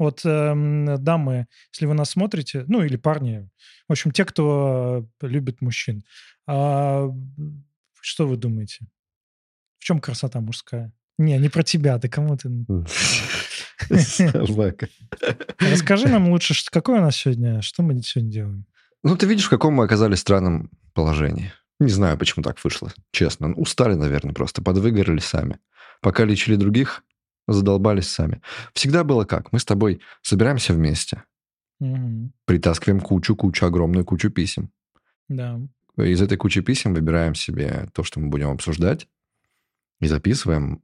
Вот эм, дамы, если вы нас смотрите, ну или парни, в общем, те, кто любит мужчин, а, что вы думаете? В чем красота мужская? Не, не про тебя, ты кому ты? Собака. Расскажи нам лучше, какое у нас сегодня, что мы сегодня делаем? Ну, ты видишь, в каком мы оказались странном положении. Не знаю, почему так вышло, честно. Ну, устали, наверное, просто, подвыгорели сами. Пока лечили других, задолбались сами. Всегда было как? Мы с тобой собираемся вместе, Мгм. притаскиваем кучу-кучу, огромную кучу писем. Да. Из этой кучи писем выбираем себе то, что мы будем обсуждать, и записываем,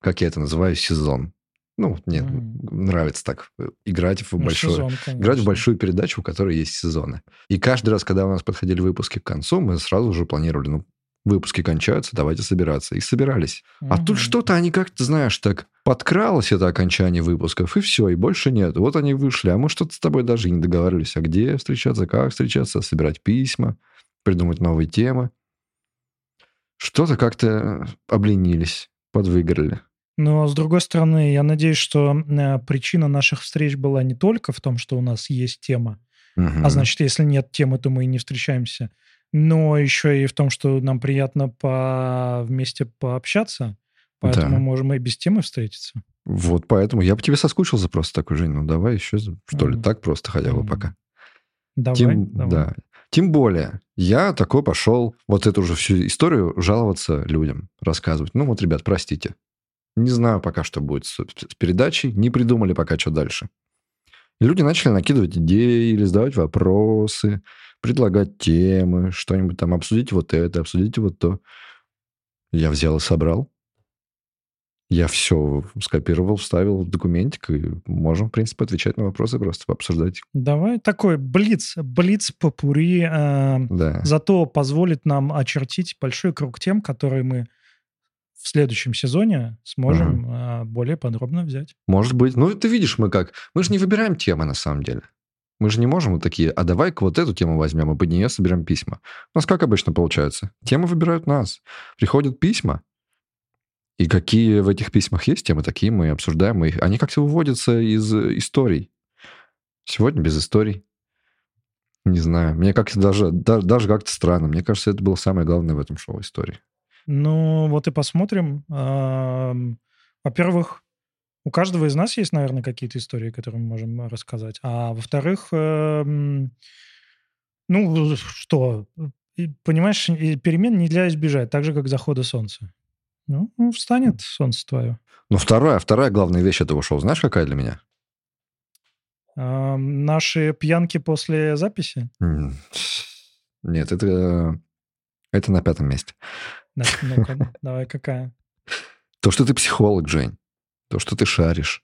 как я это называю, сезон. Ну, мне Мгм. нравится так э, играть в Ну, большое, сезон, играть в большую передачу, у которой есть сезоны. И каждый раз, когда у нас подходили выпуски к концу, мы сразу же планировали, ну, выпуски кончаются, давайте собираться. И собирались. А тут что-то они как-то, знаешь, так подкралось это окончание выпусков, и все, и больше нет. Вот они вышли, а мы что-то с тобой даже не договаривались, а где встречаться, как встречаться, собирать письма, придумать новые темы. Что-то как-то обленились, подвыиграли. Но, с другой стороны, я надеюсь, что э, причина наших встреч была не только в том, что у нас есть тема, Мгм. а значит, если нет темы, то мы и не встречаемся, но еще и в том, что нам приятно по... вместе пообщаться, поэтому Да. можем и без темы встретиться. Вот поэтому я по тебе соскучился просто такой, Жень, ну давай еще, что ли, так просто хотя бы пока. Давай, Тем, давай. да. Тем более, я такой пошел вот эту же всю историю жаловаться людям, рассказывать. Ну вот, ребят, простите. Не знаю пока, что будет с, с передачей, не придумали пока, что дальше. И люди начали накидывать идеи или задавать вопросы, предлагать темы, что-нибудь там, обсудить вот это, обсудить вот то. Я взял и собрал. Я все скопировал, вставил в документик, и можем, в принципе, отвечать на вопросы, просто обсуждать. Давай такой блиц, блиц попури, э, Да. зато позволит нам очертить большой круг тем, которые мы в следующем сезоне сможем э, более подробно взять. Может быть. Ну, ты видишь, мы как. Мы же не выбираем темы, на самом деле. Мы же не можем вот такие, а давай-ка вот эту тему возьмем, и под нее соберем письма. У нас как обычно получается? Темы выбирают нас. Приходят письма, и какие в этих письмах есть темы, такие мы обсуждаем. И они как-то выводятся из э, историй. Сегодня без историй. Не знаю. Мне как-то даже, да- даже как-то странно. Мне кажется, это было самое главное в этом шоу истории. Ну, вот и посмотрим. Эм, Во-первых, у каждого из нас есть, наверное, какие-то истории, которые мы можем э, рассказать. А во-вторых, эм, ну, что, понимаешь, перемен нельзя избежать, так же, как захода солнца. Ну, ну, встанет солнце твое. Но вторая, вторая главная вещь этого шоу, знаешь, какая для меня? Эм, Наши пьянки после записи? Нет, это, это на пятом месте. Ну-ка, давай, какая? То, что ты психолог, Жень. То, что ты шаришь.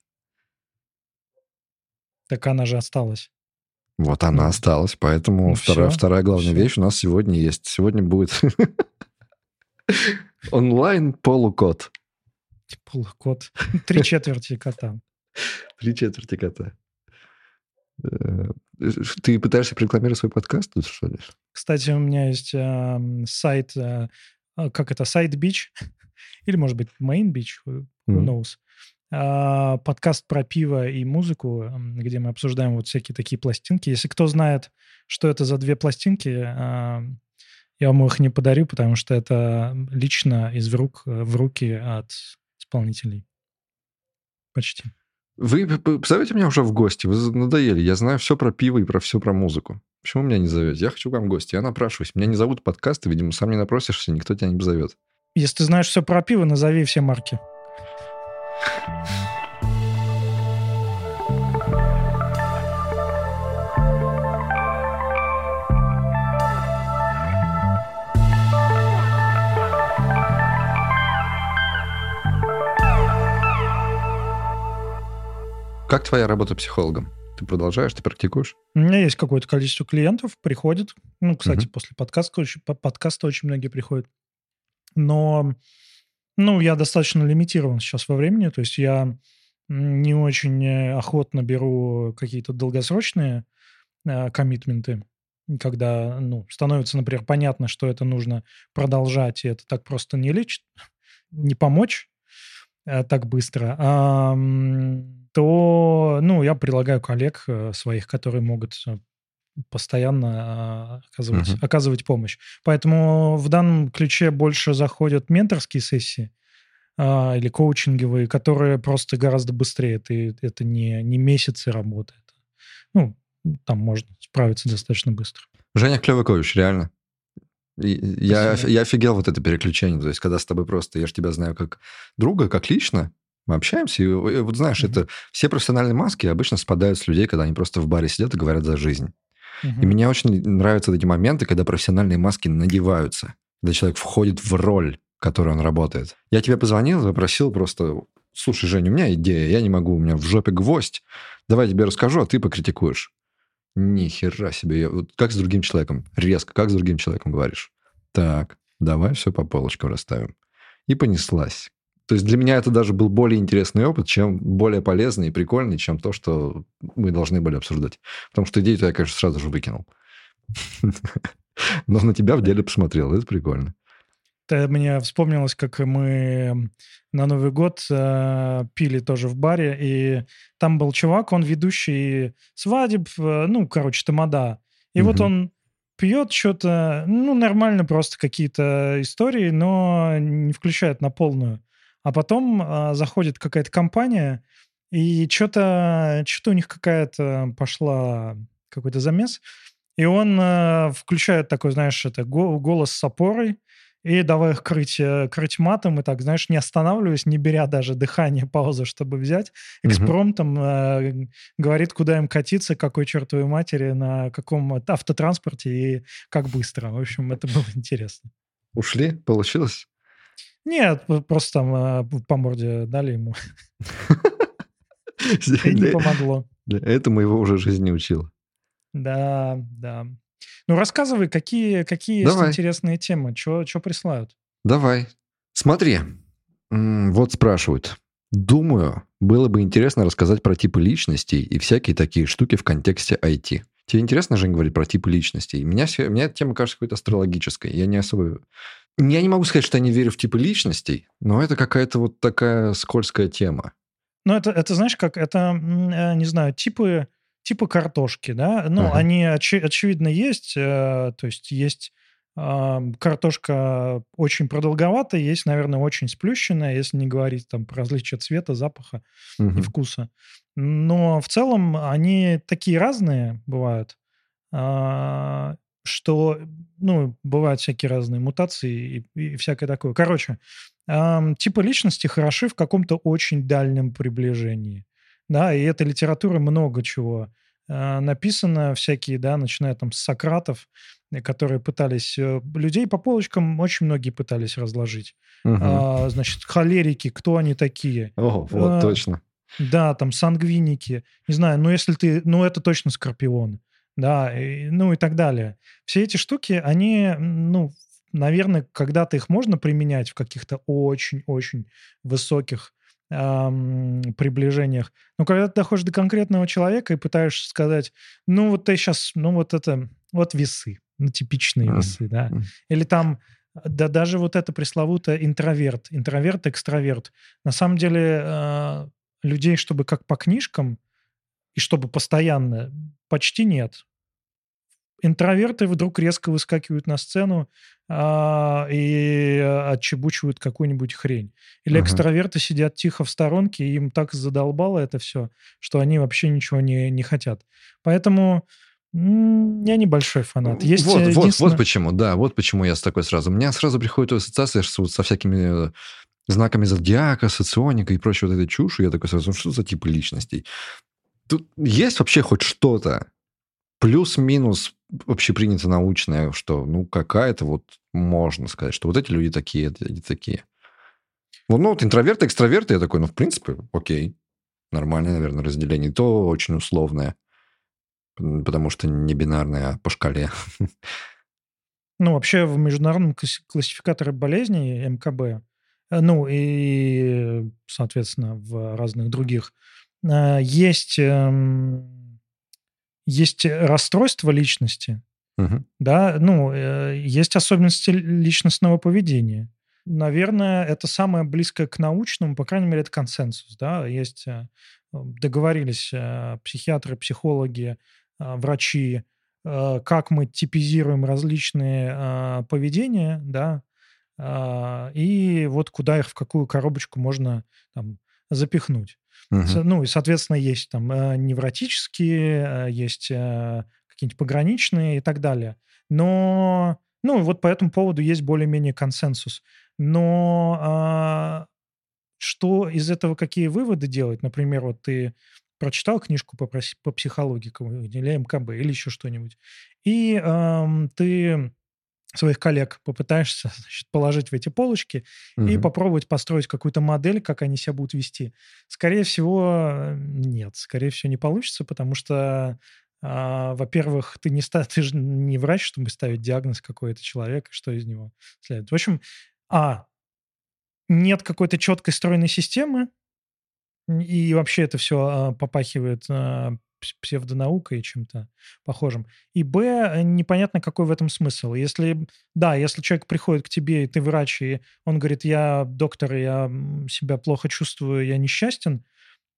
Так она же осталась. Вот она Ну, осталась. Поэтому ну вторая, всё, вторая главная всё. вещь у нас сегодня есть. Сегодня будет онлайн полукод. Полукот. Три четверти кота. Три четверти кота. Э, Ты пытаешься рекламировать свой подкаст тут, что ли? Кстати, у меня есть эм, сайт, э, как это, сайт Beach, или, может быть, Main Beach, who knows. А, Подкаст про пиво и музыку, м, где мы обсуждаем вот всякие такие пластинки. Если кто знает, что это за две пластинки, а, я вам их не подарю, потому что это лично из рук в руки от исполнителей. Почти. Вы позовете меня уже в гости? Вы надоели. Я знаю все про пиво и про все про музыку. Почему меня не зовете? Я хочу к вам в гости. Я напрашиваюсь. Меня не зовут подкасты, видимо, сам не напросишься, никто тебя не позовет. Если ты знаешь все про пиво, назови все марки. Как твоя работа психологом? Ты продолжаешь, ты практикуешь? У меня есть какое-то количество клиентов, приходят. Ну, кстати, Мгм. после подкаста подкаста очень многие приходят. Но, ну, я достаточно лимитирован сейчас во времени. То есть я не очень э, охотно беру какие-то долгосрочные э, коммитменты, когда, ну, становится, например, понятно, что это нужно продолжать, и это так просто не лечит, не помочь. Э, так быстро, то, ну, я предлагаю коллег э, своих, которые могут постоянно а, оказывать, uh-huh. оказывать помощь. Поэтому в данном ключе больше заходят менторские сессии а, или коучинговые, которые просто гораздо быстрее. Ты, это не, не месяцы работы. Ну, там можно справиться достаточно быстро. Женя клевый коуч, реально. Я, я офигел вот это переключение. То есть, когда с тобой просто, я же тебя знаю как друга, как лично, мы общаемся, и вот знаешь, mm-hmm. это все профессиональные маски обычно спадают с людей, когда они просто в баре сидят и говорят за жизнь. Mm-hmm. И мне очень нравятся эти моменты, когда профессиональные маски надеваются, когда человек входит в роль, в которой он работает. Я тебе позвонил, попросил просто, слушай, Женя, у меня идея, я не могу, у меня в жопе гвоздь, давай я тебе расскажу, а ты покритикуешь. Ни хера себе. Я, вот как с другим человеком? Резко, как с другим человеком говоришь? Так, давай все по полочкам расставим. И понеслась. То есть для меня это даже был более интересный опыт, чем более полезный и прикольный, чем то, что мы должны были обсуждать. Потому что идею я, конечно, сразу же выкинул. Но на тебя в деле посмотрел, это прикольно. Это мне вспомнилось, как мы на Новый год э, пили тоже в баре, и там был чувак, он ведущий свадеб, э, ну, короче, тамада. И угу. вот он пьет что-то, ну, нормально просто какие-то истории, но не включает на полную. А потом э, заходит какая-то компания, и что-то что у них какая-то пошла, какой-то замес, и он э, включает такой, знаешь, это голос с опорой, и давай их крыть, э, крыть матом, и так, знаешь, не останавливаясь, не беря даже дыхание, паузу, чтобы взять, экспромтом э, говорит, куда им катиться, какой чертовой матери, на каком автотранспорте и как быстро. В общем, это было интересно. Ушли? Получилось? Нет, просто там э, по морде дали ему. И не помогло. Этому его уже жизнь не учила. Да, да. Ну, рассказывай, какие, какие есть интересные темы, что присылают. Давай. Смотри, вот спрашивают. Думаю, было бы интересно рассказать про типы личностей и всякие такие штуки в контексте IT. Тебе интересно, Жень, говорить про типы личностей? Меня, меня эта тема кажется какой-то астрологической. Я не особо... Я не могу сказать, что я не верю в типы личностей, но это какая-то вот такая скользкая тема. Ну, это, это знаешь, как... Это, э, не знаю, типы типа картошки, да, ну, ага. они очи- очевидно есть, э, то есть есть э, картошка очень продолговатая, есть, наверное, очень сплющенная, если не говорить там про различия цвета, запаха угу. и вкуса. Но в целом они такие разные бывают, э, что, ну, бывают всякие разные мутации и, и всякое такое. Короче, э, типы личности хороши в каком-то очень дальнем приближении. Да, и этой литературы много чего э, написано, всякие, да, начиная там с Сократов, э, которые пытались... Э, людей по полочкам очень многие пытались разложить. Угу. А, значит, холерики, кто они такие? О, вот, а, точно. Да, там сангвиники. Не знаю, ну если ты... Ну это точно скорпион. Да, и, ну и так далее. Все эти штуки, они, ну, наверное, когда-то их можно применять в каких-то очень-очень высоких эм, приближениях. Но когда ты доходишь до конкретного человека и пытаешься сказать, ну вот ты сейчас, ну вот это, вот весы, ну типичные весы, да. Или там, да даже вот это пресловутое интроверт, интроверт, экстраверт. На самом деле э, людей, чтобы как по книжкам, и чтобы постоянно, почти нет интроверты вдруг резко выскакивают на сцену а, и отчебучивают какую-нибудь хрень. Или uh-huh. экстраверты сидят тихо в сторонке, и им так задолбало это все, что они вообще ничего не, не хотят. Поэтому я небольшой фанат. Есть вот, единственное... вот, вот почему, да, вот почему я с такой сразу. У меня сразу приходит ассоциация со всякими э, знаками зодиака, соционика и прочей вот этой чушью. Я такой сразу, «Ну, что за типы личностей? Тут есть вообще хоть что-то, плюс-минус общепринято научное, что ну какая-то вот можно сказать, что вот эти люди такие, эти такие. Ну, ну вот интроверты, экстраверты, я такой, ну, в принципе, окей. Нормальное, наверное, разделение. То очень условное. Потому что не бинарное, а по шкале. Ну, вообще в международном классификаторе болезней МКБ, э, ну и, соответственно, в разных других, э, есть эм, есть расстройство личности, угу. да, ну, э, есть особенности личностного поведения. наверное, это самое близкое к научному, по крайней мере, это консенсус, да, есть, э, договорились э, психиатры, психологи, э, врачи, как мы типизируем различные поведения, да, и вот куда их, в какую коробочку можно там запихнуть. Угу. Ну, и, соответственно, есть там невротические, есть какие-нибудь пограничные и так далее. Но, ну, вот по этому поводу есть более-менее консенсус. Но а, что из этого, какие выводы делать? Например, вот ты прочитал книжку по, по психологии или МКБ, или еще что-нибудь, и эм, ты своих коллег попытаешься значит, положить в эти полочки угу. и попробовать построить какую-то модель, как они себя будут вести. Скорее всего, нет. Скорее всего, не получится, потому что, э, во-первых, ты не, ста- ты же не врач, чтобы ставить диагноз какой-то человек, что из него следует. В общем, а, нет какой-то четкой стройной системы, и вообще это все а, попахивает а, псевдонаукой и чем-то похожим. И б, непонятно, какой в этом смысл. Если, да, если человек приходит к тебе, и ты врач, и он говорит, я доктор, я себя плохо чувствую, я несчастен,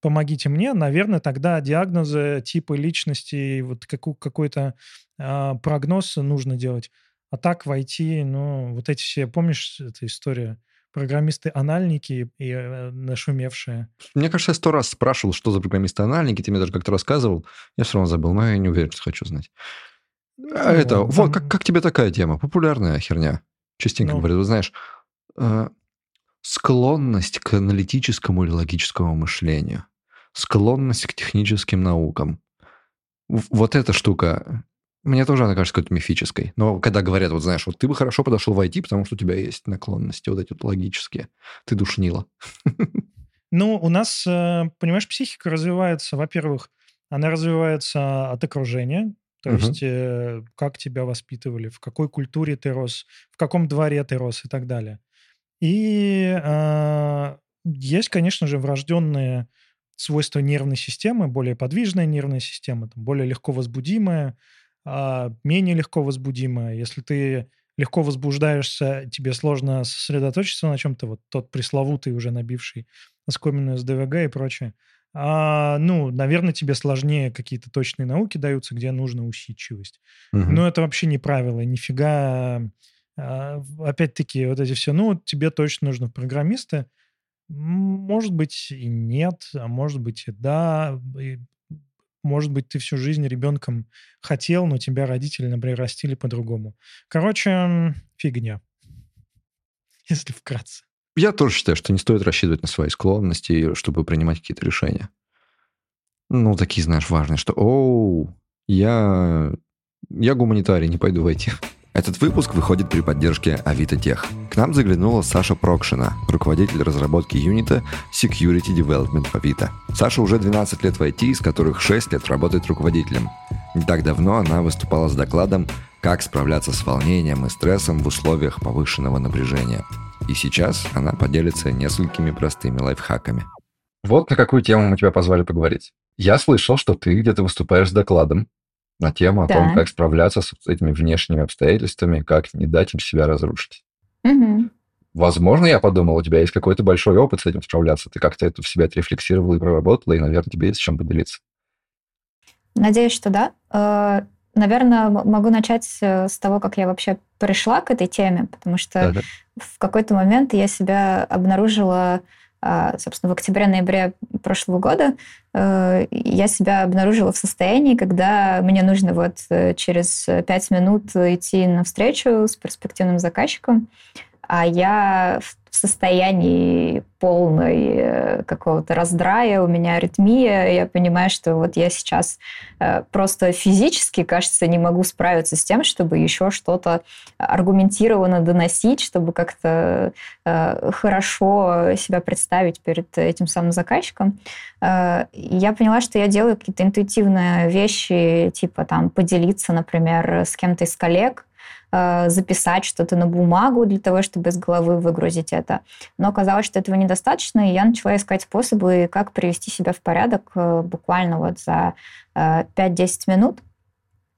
помогите мне, наверное, тогда диагнозы, типы личности, вот какой-то э, прогноз нужно делать. А так войти, ну, вот эти все, помнишь, эта история? Программисты-анальники и э, нашумевшие. Мне кажется, я сто раз спрашивал, что за программисты-анальники, ты мне даже как-то рассказывал. Я все равно забыл, но я не уверен, что хочу знать. А ну, это, там... вот, как, как тебе такая тема? Популярная херня. Частенько ну... говорят, вы знаешь, э, склонность к аналитическому или логическому мышлению, склонность к техническим наукам. Вот эта штука, мне тоже она кажется какой-то мифической. Но когда говорят, вот знаешь, вот ты бы хорошо подошел в IT, потому что у тебя есть наклонности вот эти вот логические. Ты душнила. Ну, у нас, э, понимаешь, психика развивается, во-первых, она развивается от окружения, то угу. есть э, как тебя воспитывали, в какой культуре ты рос, в каком дворе ты рос и так далее. И э, есть, конечно же, врожденные свойства нервной системы, более подвижная нервная система, там, более легко возбудимая, а, менее легко возбудимая. Если ты легко возбуждаешься, тебе сложно сосредоточиться на чем-то, вот тот пресловутый уже набивший оскоменную с ДВГ и прочее. А, ну, наверное, тебе сложнее какие-то точные науки даются, где нужна усидчивость. Угу. Но это вообще не правило, нифига. А, опять-таки, вот эти все, ну, тебе точно нужны программисты. Может быть и нет, а может быть и да. И может быть, ты всю жизнь ребенком хотел, но тебя родители, например, растили по-другому. Короче, фигня. Если вкратце. Я тоже считаю, что не стоит рассчитывать на свои склонности, чтобы принимать какие-то решения. Ну, такие, знаешь, важные, что «Оу, я, я гуманитарий, не пойду войти». Этот выпуск выходит при поддержке Авито Тех. К нам заглянула Саша Прокшина, руководитель разработки юнита Security Development в Авито. Саша уже 12 лет в IT, из которых 6 лет работает руководителем. Не так давно она выступала с докладом «Как справляться с волнением и стрессом в условиях повышенного напряжения». И сейчас она поделится несколькими простыми лайфхаками. Вот на какую тему мы тебя позвали поговорить. Я слышал, что ты где-то выступаешь с докладом на тему о да. том, как справляться с этими внешними обстоятельствами, как не дать им себя разрушить. Угу. Возможно, я подумал, у тебя есть какой-то большой опыт с этим справляться. Ты как-то это в себя отрефлексировала и проработала, и, наверное, тебе есть с чем поделиться. Надеюсь, что да. Э, наверное, могу начать с того, как я вообще пришла к этой теме, потому что да, да. в какой-то момент я себя обнаружила собственно, в октябре-ноябре прошлого года э, я себя обнаружила в состоянии, когда мне нужно вот э, через пять минут идти на встречу с перспективным заказчиком, а я в состоянии полной э, какого-то раздрая, у меня аритмия, я понимаю, что вот я сейчас э, просто физически, кажется, не могу справиться с тем, чтобы еще что-то аргументированно доносить, чтобы как-то э, хорошо себя представить перед этим самым заказчиком. Я поняла, что я делаю какие-то интуитивные вещи, типа там поделиться, например, с кем-то из коллег, записать что-то на бумагу для того, чтобы из головы выгрузить это. Но оказалось, что этого недостаточно, и я начала искать способы, как привести себя в порядок э, буквально вот за 5-10 э, минут.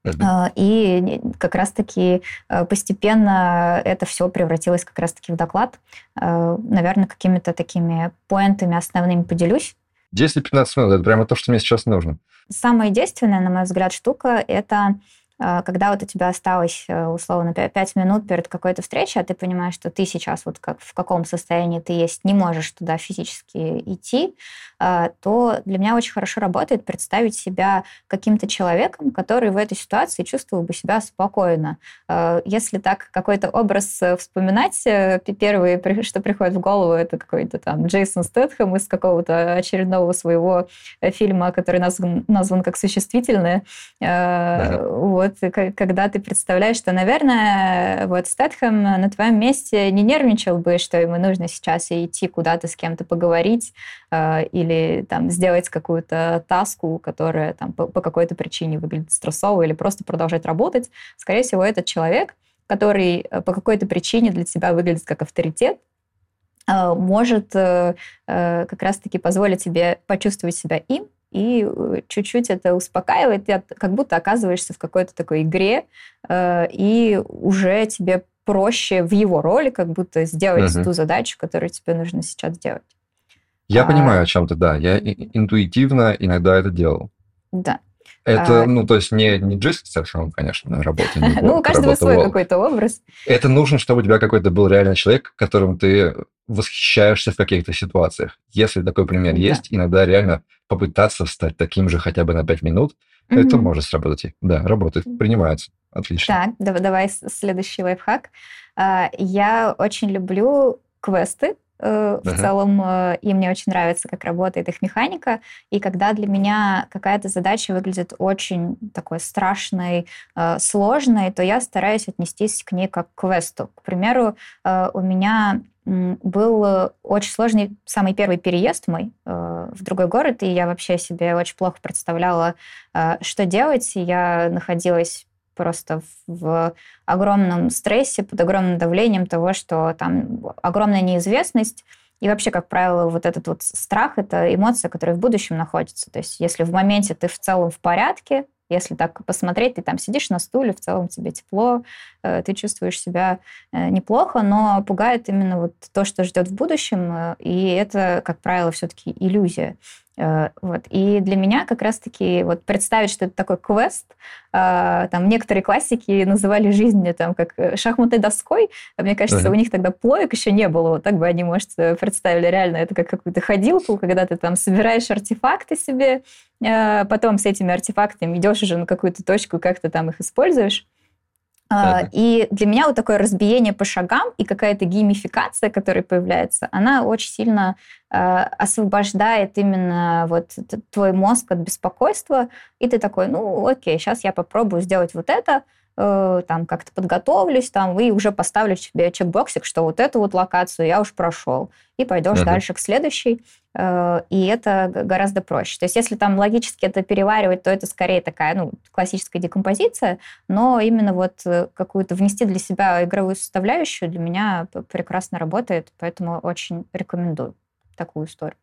Uh-huh. И как раз-таки постепенно это все превратилось как раз-таки в доклад. Наверное, какими-то такими поинтами основными поделюсь. 10-15 минут – это прямо то, что мне сейчас нужно. Самая действенная, на мой взгляд, штука – это когда вот у тебя осталось, э, условно, 5 минут перед какой-то встречей, а ты понимаешь, что ты сейчас вот как, в каком состоянии ты есть, не можешь туда физически идти, а, то для меня очень хорошо работает представить себя каким-то человеком, который в этой ситуации чувствовал бы себя спокойно. А, если так какой-то образ э, вспоминать, э, первый, что приходит в голову, это какой-то там Джейсон Стэтхэм из какого-то очередного своего фильма, который назван, назван как «Существительное». Да. Вот вот когда ты представляешь, что, наверное, вот Стэтхэм на твоем месте не нервничал бы, что ему нужно сейчас идти куда-то с кем-то поговорить э, или там сделать какую-то таску, которая там по, по какой-то причине выглядит стрессово или просто продолжать работать. Скорее всего, этот человек, который э, по какой-то причине для тебя выглядит как авторитет, э, может э, как раз-таки позволить тебе почувствовать себя им, и э, чуть-чуть это успокаивает, ты как будто оказываешься в какой-то такой игре, э, и уже тебе проще в его роли как будто сделать угу. ту задачу, которую тебе нужно сейчас сделать. Я а... понимаю, о чем ты, да. Я интуитивно иногда это делал. Да. Это, а... ну, то есть не, не джист совершенно, конечно, работа. ну, у каждого свой какой-то образ. Это нужно, чтобы у тебя какой-то был реальный человек, которым ты восхищаешься в каких-то ситуациях. Если такой пример есть, иногда реально попытаться стать таким же хотя бы на 5 минут, mm-hmm. это может сработать. Да, работает, принимается. Отлично. Так, давай следующий лайфхак. А, я очень люблю квесты, э, в uh-huh. целом, э, и мне очень нравится, как работает их механика. И когда для меня какая-то задача выглядит очень такой страшной, э, сложной, то я стараюсь отнестись к ней как к квесту. К примеру, у меня был очень сложный самый первый переезд мой э, в другой город, и я вообще себе очень плохо представляла, э, что делать. И я находилась просто в огромном стрессе, под огромным давлением того, что там огромная неизвестность, и вообще, как правило, вот этот вот страх – это эмоция, которая в будущем находится. То есть если в моменте ты в целом в порядке, если так посмотреть, ты там сидишь на стуле, в целом тебе тепло, э, ты чувствуешь себя э, неплохо, но пугает именно вот то, что ждет в будущем, э, и это, как правило, все-таки иллюзия. Э, вот. И для меня как раз-таки вот представить, что это такой квест, э, там некоторые классики называли жизнь там как э, шахматной доской, а мне кажется, uh-huh. у них тогда плоек еще не было, вот так бы они, может, представили реально это как какую-то ходилку, когда ты там собираешь артефакты себе, потом с этими артефактами идешь уже на какую-то точку, как ты там их используешь. А, и для меня вот такое разбиение по шагам и какая-то геймификация, которая появляется, она очень сильно э, освобождает именно вот твой мозг от беспокойства, и ты такой, ну окей, сейчас я попробую сделать вот это, Э, там как-то подготовлюсь, там, и уже поставлю себе чекбоксик, что вот эту вот локацию я уж прошел, и пойдешь uh-huh. дальше к следующей, э, и это гораздо проще. То есть если там логически это переваривать, то это скорее такая, ну, классическая декомпозиция, но именно вот э, какую-то внести для себя игровую составляющую для меня прекрасно работает, поэтому очень рекомендую такую историю.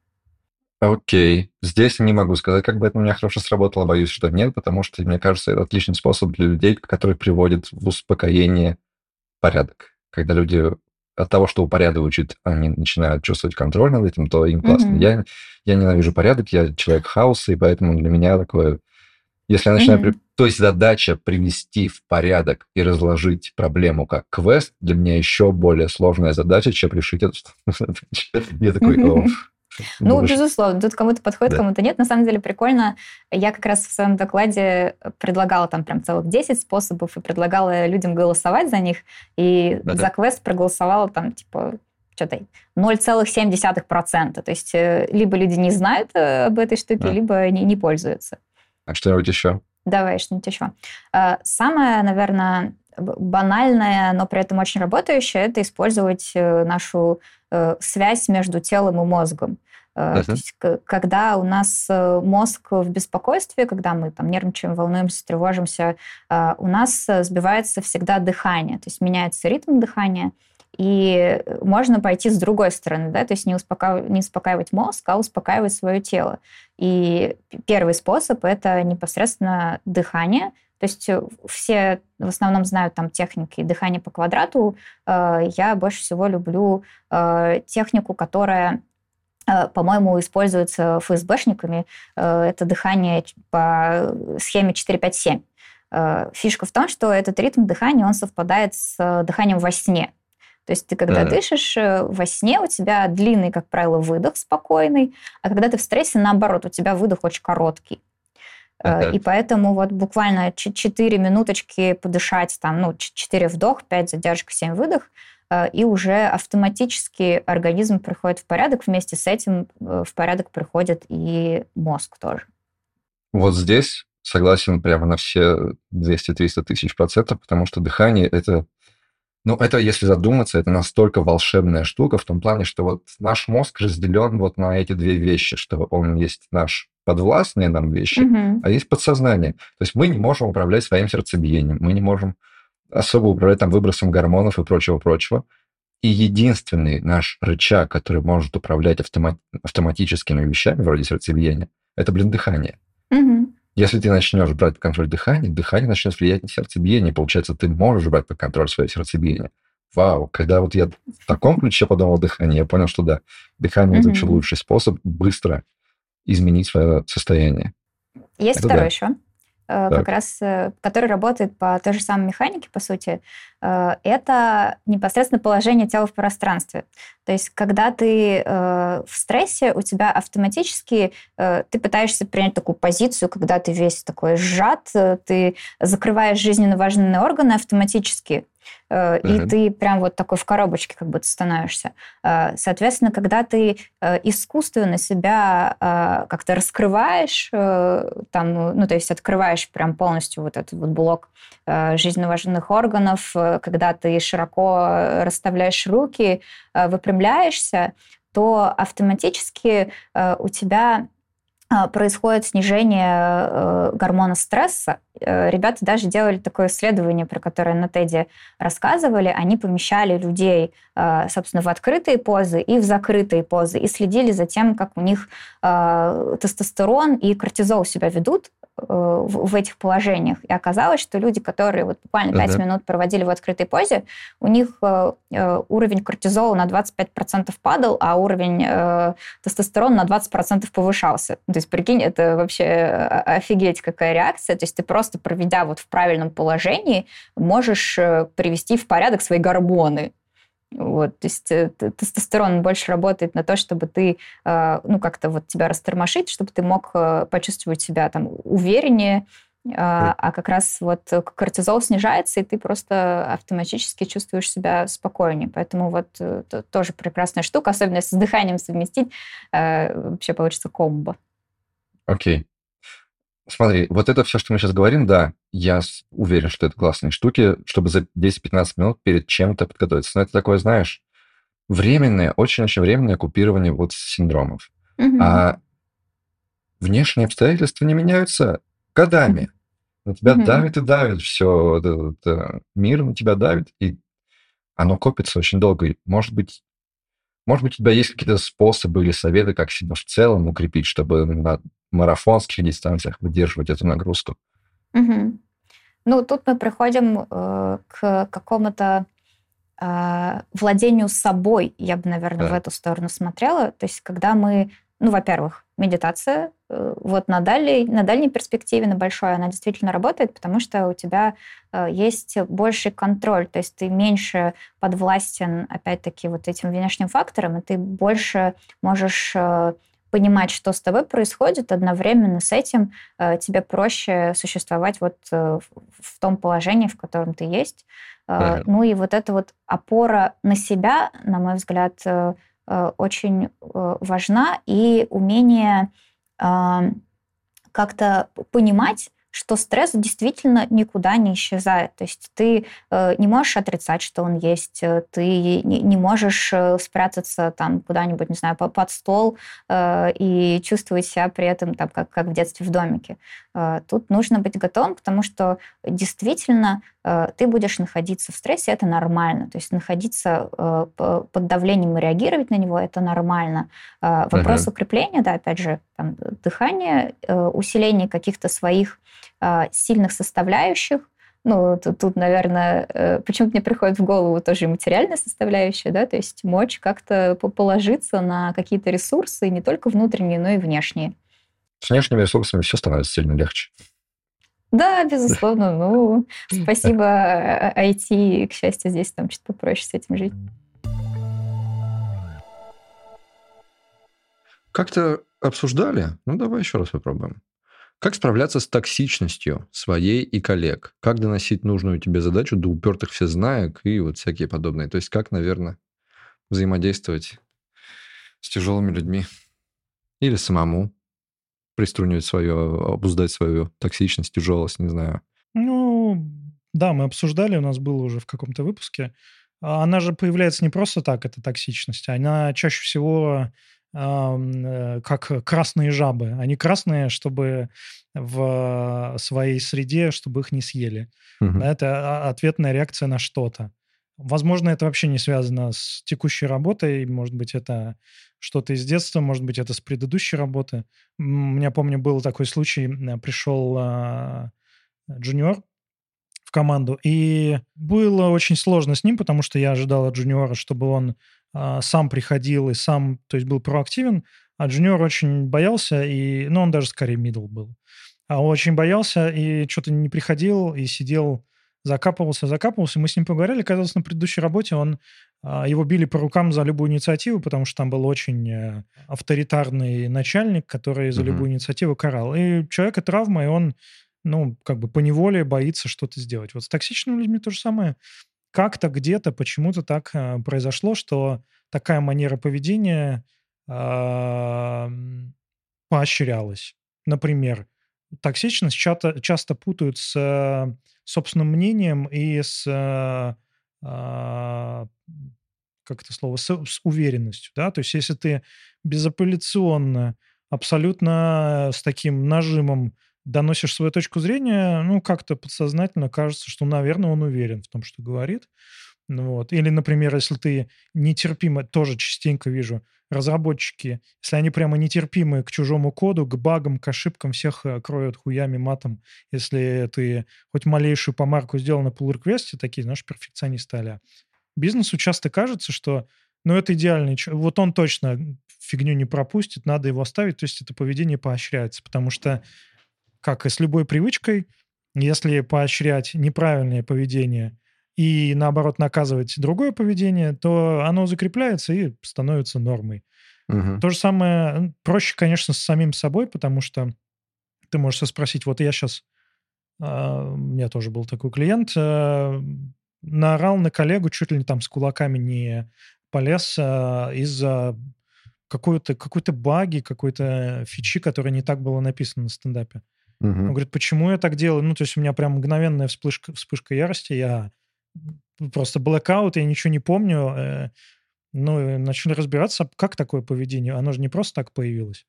Окей. Здесь не могу сказать, как бы это у меня хорошо сработало. Боюсь, что нет, потому что, мне кажется, это отличный способ для людей, который приводит в успокоение порядок. Когда люди от того, что упорядочивают, они начинают чувствовать контроль над этим, то им классно. Mm-hmm. Я, я ненавижу порядок, я человек хаоса, и поэтому для меня такое... Если я начинаю... Mm-hmm. То есть задача привести в порядок и разложить проблему как квест, для меня еще более сложная задача, чем решить эту Я такой, ну, Думаешь? безусловно, тут кому-то подходит, да. кому-то нет. На самом деле прикольно. Я как раз в своем докладе предлагала там прям целых 10 способов и предлагала людям голосовать за них. И да, за квест проголосовала там типа что-то 0,7%. То есть э, либо люди не знают э, об этой штуке, да. либо не, не пользуются. А что-нибудь еще? Давай, что-нибудь еще. Э, самое, наверное, банальное, но при этом очень работающее, это использовать нашу Э, связь между телом и мозгом. Uh-huh. То есть, когда у нас э, мозг в беспокойстве, когда мы там нервничаем, волнуемся, тревожимся, у нас сбивается всегда дыхание, то есть меняется ритм дыхания, и можно пойти с другой стороны, да, то есть не, успокаивать, не успокаивать мозг, а успокаивать свое тело. И первый способ – это непосредственно дыхание, То есть все в основном знают там техники дыхания по квадрату. Я больше всего люблю технику, которая по-моему, используется ФСБшниками. Это дыхание по схеме 4-5-7. Фишка в том, что этот ритм дыхания, он совпадает с дыханием во сне. То есть ты, когда да. дышишь э, во сне, у тебя длинный, как правило, выдох спокойный, а когда ты в стрессе, наоборот, у тебя выдох очень короткий. Uh-huh. И поэтому вот буквально 4 минуточки подышать, там, ну, 4 вдох, 5 задержка, 7 выдох, э, и уже автоматически организм приходит в порядок. Вместе с этим в порядок приходит и мозг тоже. Вот здесь согласен прямо на все 200-300 тысяч процентов, потому что дыхание – это ну, это, если задуматься, это настолько волшебная штука в том плане, что вот наш мозг разделен вот на эти две вещи, что он есть наш подвластные нам вещи, mm-hmm. а есть подсознание. То есть мы не можем управлять своим сердцебиением, мы не можем особо управлять там выбросом гормонов и прочего-прочего. И единственный наш рычаг, который может управлять автомат- автоматическими вещами, вроде сердцебиения, это, блин, дыхание. Mm-hmm. Если ты начнешь брать под контроль дыхание, дыхание начнет влиять на сердцебиение. Получается, ты можешь брать под контроль свое сердцебиение. Вау, когда вот я в таком ключе подумал дыхание, я понял, что да, дыхание mm-hmm. это вообще лучший способ быстро изменить свое состояние. Есть это второй да. еще. Э, так. как раз, э, который работает по той же самой механике, по сути, это непосредственно положение тела в пространстве. То есть, когда ты в стрессе, у тебя автоматически ты пытаешься принять такую позицию, когда ты весь такой сжат, ты закрываешь жизненно важные органы автоматически, Э, и uh-huh. ты прям вот такой в коробочке как будто становишься. Э, соответственно, когда ты э, искусственно себя как-то раскрываешь, там, ну, то есть открываешь прям полностью вот этот вот блок жизненно важных органов, когда ты широко расставляешь руки, выпрямляешься, то автоматически у тебя происходит снижение э, гормона стресса. Э, ребята даже делали такое исследование, про которое на Теди рассказывали. Они помещали людей, э, собственно, в открытые позы и в закрытые позы и следили за тем, как у них тестостерон и кортизол себя ведут в этих положениях. И оказалось, что люди, которые вот буквально 5 uh-huh. минут проводили в открытой позе, у них уровень кортизола на 25% падал, а уровень тестостерона на 20% повышался. То есть, прикинь, это вообще офигеть какая реакция. То есть ты просто, проведя вот в правильном положении, можешь э, привести в порядок свои гормоны. Вот, то есть э, тестостерон больше работает на то, чтобы ты, э, ну, как-то вот тебя растормошить, чтобы ты мог почувствовать себя там увереннее, а, а как раз вот кортизол снижается, и ты просто автоматически чувствуешь себя спокойнее. Поэтому вот это тоже прекрасная штука, особенно если с дыханием совместить, вообще получится комбо. Окей. Смотри, вот это все, что мы сейчас говорим, да, я уверен, что это классные штуки, чтобы за 10-15 минут перед чем-то подготовиться. Но это такое, знаешь, временное, очень-очень временное купирование вот синдромов. Угу. А внешние обстоятельства не меняются годами. На тебя угу. давит и давит все, это, это, мир на тебя давит, и оно копится очень долго. И, может быть, может быть, у тебя есть какие-то способы или советы, как себя в целом укрепить, чтобы на марафонских дистанциях выдерживать эту нагрузку? Угу. Ну, тут мы приходим э, к какому-то э, владению собой, я бы, наверное, да. в эту сторону смотрела. То есть, когда мы, ну, во-первых, медитация, э, вот на дальней, на дальней перспективе, на большой, она действительно работает, потому что у тебя э, есть больший контроль, то есть ты меньше подвластен, опять-таки, вот этим внешним факторам, и ты больше можешь э, понимать, что с тобой происходит, одновременно с этим э, тебе проще существовать вот э, в том положении, в котором ты есть. Э, ну и вот эта вот опора на себя, на мой взгляд, очень важна, и умение как-то понимать, что стресс действительно никуда не исчезает. То есть ты э, не можешь отрицать, что он есть, э, ты не, можешь э, спрятаться там куда-нибудь, не знаю, под стол и чувствовать себя при этом там, как, как в детстве в домике. Тут нужно быть готовым, потому что действительно ты будешь находиться в стрессе, это нормально. То есть находиться э, под давлением и реагировать на него, это нормально. Э, вопрос uh-huh. укрепления, да, опять же, там, дыхание, усиление каких-то своих сильных составляющих, ну, тут, тут, наверное, почему-то мне приходит в голову тоже материальная составляющая, да, то есть мочь как-то положиться на какие-то ресурсы, не только внутренние, но и внешние. С внешними ресурсами все становится сильно легче. Да, безусловно. Ну, спасибо IT, к счастью, здесь там чуть попроще с этим жить. Как-то обсуждали? Ну, давай еще раз попробуем. Как справляться с токсичностью своей и коллег? Как доносить нужную тебе задачу до упертых все знаек и вот всякие подобные? То есть как, наверное, взаимодействовать с тяжелыми людьми? Или самому? Приструнивать свою, обуздать свою токсичность, тяжелость, не знаю. Ну, да, мы обсуждали, у нас было уже в каком-то выпуске. А она же появляется не просто так, эта токсичность. Она чаще всего э, как красные жабы. Они красные, чтобы в своей среде, чтобы их не съели. Угу. Это ответная реакция на что-то. Возможно, это вообще не связано с текущей работой. Может быть, это что-то из детства, может быть, это с предыдущей работы. У меня, помню, был такой случай. Пришел а, джуниор в команду, и было очень сложно с ним, потому что я ожидал от джуниора, чтобы он а, сам приходил и сам, то есть был проактивен, а джуниор очень боялся, и, ну, он даже скорее мидл был. А очень боялся и что-то не приходил, и сидел закапывался, закапывался. Мы с ним поговорили, казалось, на предыдущей работе он а, его били по рукам за любую инициативу, потому что там был очень э, авторитарный начальник, который за любую инициативу карал. И человека травма, и он, ну, как бы по неволе боится что-то сделать. Вот с токсичными людьми то же самое. Как-то где-то почему-то так э, произошло, что такая манера поведения э, поощрялась. Например, токсичность часто, часто путают с собственным мнением и с, э, а, как это слово, с, с уверенностью, да, то есть если ты безапелляционно, абсолютно с таким нажимом доносишь свою точку зрения, ну, как-то подсознательно кажется, что, наверное, он уверен в том, что говорит. Ну вот. Или, например, если ты нетерпимо, тоже частенько вижу, разработчики, если они прямо нетерпимы к чужому коду, к багам, к ошибкам, всех э, кроют хуями, матом. Если ты хоть малейшую помарку сделал на pull реквесте такие, знаешь, перфекционисты а Бизнесу часто кажется, что ну, это идеальный Вот он точно фигню не пропустит, надо его оставить. То есть это поведение поощряется. Потому что, как и с любой привычкой, если поощрять неправильное поведение и, наоборот, наказывать другое поведение, то оно закрепляется и становится нормой. Угу. То же самое, проще, конечно, с самим собой, потому что ты можешь спросить, вот я сейчас, а, у меня тоже был такой клиент, э, наорал на коллегу, чуть ли не там с кулаками не полез а, из-за какой-то какой баги, какой-то фичи, которая не так было написано на стендапе. Угу. Он говорит, почему я так делаю? Ну, то есть у меня прям мгновенная вспышка, вспышка ярости, я просто блэкаут, я ничего не помню. Э, ну, начали разбираться, как такое поведение. Оно же не просто так появилось.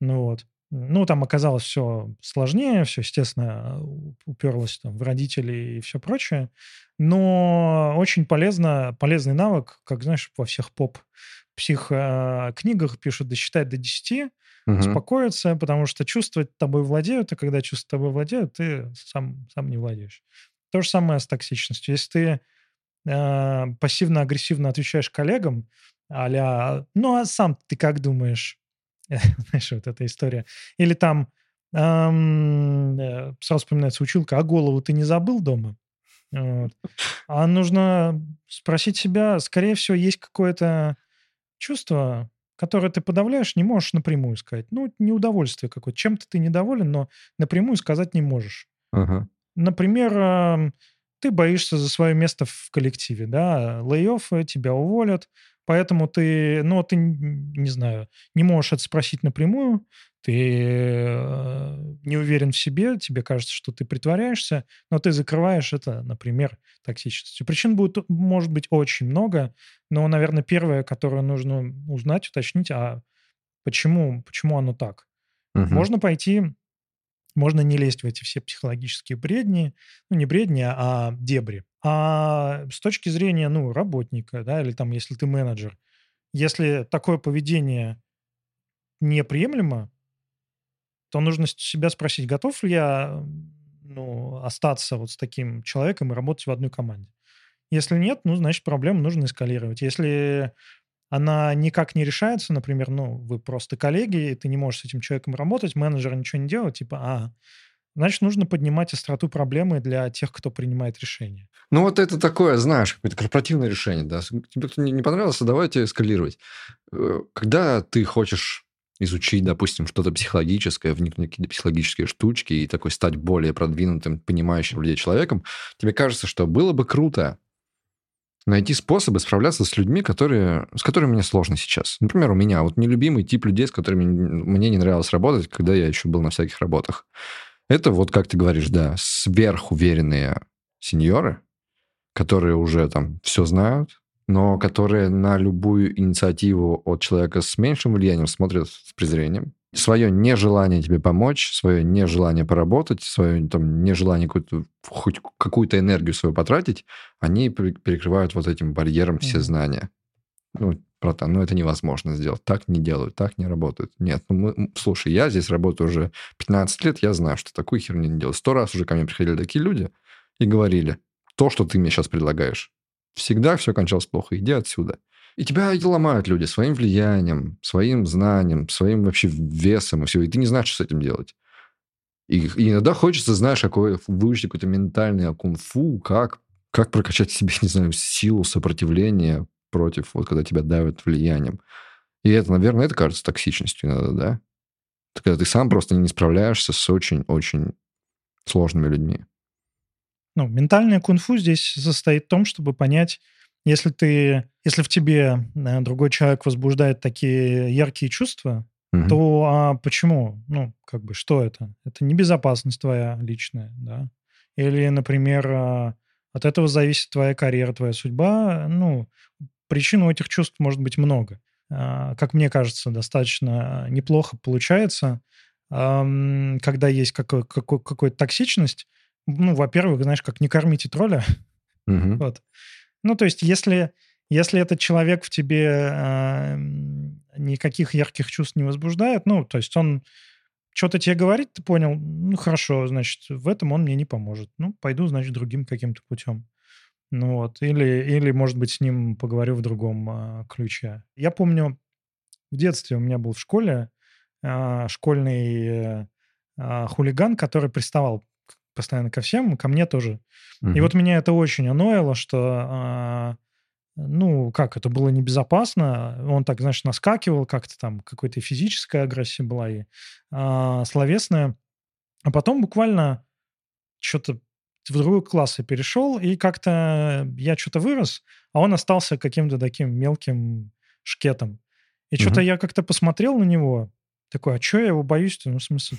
Ну вот. Ну, там оказалось все сложнее, все, естественно, уперлось там в родителей и все прочее. Но очень полезно, полезный навык, как, знаешь, во всех поп-псих-книгах пишут, досчитать до 10, угу. успокоиться, потому что чувства тобой владеют, а когда чувства тобой владеют, ты сам, сам не владеешь. То же самое с токсичностью. Если ты э, пассивно-агрессивно отвечаешь коллегам, а ну а сам ты как думаешь? Знаешь, вот эта история. Или там эм, сразу вспоминается училка, а голову ты не забыл дома? Вот. А нужно спросить себя, скорее всего, есть какое-то чувство, которое ты подавляешь, не можешь напрямую сказать. Ну, неудовольствие какое-то. Чем-то ты недоволен, но напрямую сказать не можешь. Ага. Например, ты боишься за свое место в коллективе, да, лей-офф, тебя уволят, поэтому ты, ну, ты, не знаю, не можешь это спросить напрямую, ты э, не уверен в себе, тебе кажется, что ты притворяешься, но ты закрываешь это, например, токсичностью. Причин будет, может быть, очень много, но, наверное, первое, которое нужно узнать, уточнить, а почему, почему оно так? Угу. Можно пойти можно не лезть в эти все психологические бредни, ну, не бредни, а дебри. А с точки зрения, ну, работника, да, или там, если ты менеджер, если такое поведение неприемлемо, то нужно себя спросить, готов ли я ну, остаться вот с таким человеком и работать в одной команде. Если нет, ну, значит, проблему нужно эскалировать. Если она никак не решается, например, ну, вы просто коллеги, и ты не можешь с этим человеком работать, менеджер ничего не делает, типа, а, значит, нужно поднимать остроту проблемы для тех, кто принимает решения. Ну, вот это такое, знаешь, какое-то корпоративное решение, да. Тебе кто не понравился, давайте эскалировать. Э, когда ты хочешь изучить, допустим, что-то психологическое, вникнуть в какие-то психологические штучки и такой стать более продвинутым, понимающим людей человеком, тебе кажется, что было бы круто найти способы справляться с людьми, которые, с которыми мне сложно сейчас. Например, у меня вот нелюбимый тип людей, с которыми мне не нравилось работать, когда я еще был на всяких работах. Это вот, как ты говоришь, да, сверхуверенные сеньоры, которые уже там все знают, но которые на любую инициативу от человека с меньшим влиянием смотрят с презрением. Свое нежелание тебе помочь, свое нежелание поработать, свое там, нежелание какую-то, хоть какую-то энергию свою потратить, они перекрывают вот этим барьером все знания. Ну, братан, ну это невозможно сделать. Так не делают, так не работают. Нет, ну мы, слушай, я здесь работаю уже 15 лет, я знаю, что такую херню не делаю. Сто раз уже ко мне приходили такие люди и говорили, то, что ты мне сейчас предлагаешь, Всегда все кончалось плохо. Иди отсюда. И тебя ломают люди своим влиянием, своим знанием, своим вообще весом и все. И ты не знаешь, что с этим делать. И, и иногда хочется, знаешь, какое, выучить какое-то ментальное кунг-фу, как, как прокачать себе, не знаю, силу сопротивления против, вот когда тебя давят влиянием. И это, наверное, это кажется токсичностью иногда, да? Это когда ты сам просто не справляешься с очень-очень сложными людьми. Ну, ментальное кунг-фу здесь состоит в том, чтобы понять, если ты, если в тебе э, другой человек возбуждает такие яркие чувства, угу. то а почему? Ну, как бы, что это? Это небезопасность твоя личная, да? Или, например, а, от этого зависит твоя карьера, твоя судьба. Ну, причин у этих чувств может быть много. А, как мне кажется, достаточно неплохо получается, когда есть какой- какой- какая-то токсичность, ну, во-первых, знаешь, как не кормите тролля. Угу. Вот. Ну, то есть, если, если этот человек в тебе э, никаких ярких чувств не возбуждает, ну, то есть он что-то тебе говорит, ты понял, ну, хорошо, значит, в этом он мне не поможет. Ну, пойду, значит, другим каким-то путем. Ну вот, или, или, может быть, с ним поговорю в другом а, ключе. Я помню, в детстве у меня был в школе а, школьный а, хулиган, который приставал постоянно ко всем, ко мне тоже. Угу. И вот меня это очень аноило, что, а, ну, как, это было небезопасно. Он так, знаешь, наскакивал как-то там, какой-то физическая агрессия была и а, словесная. А потом буквально что-то в другой класс я перешел, и как-то я что-то вырос, а он остался каким-то таким мелким шкетом. И угу. что-то я как-то посмотрел на него, такой, а что я его боюсь-то? Ну, в смысле,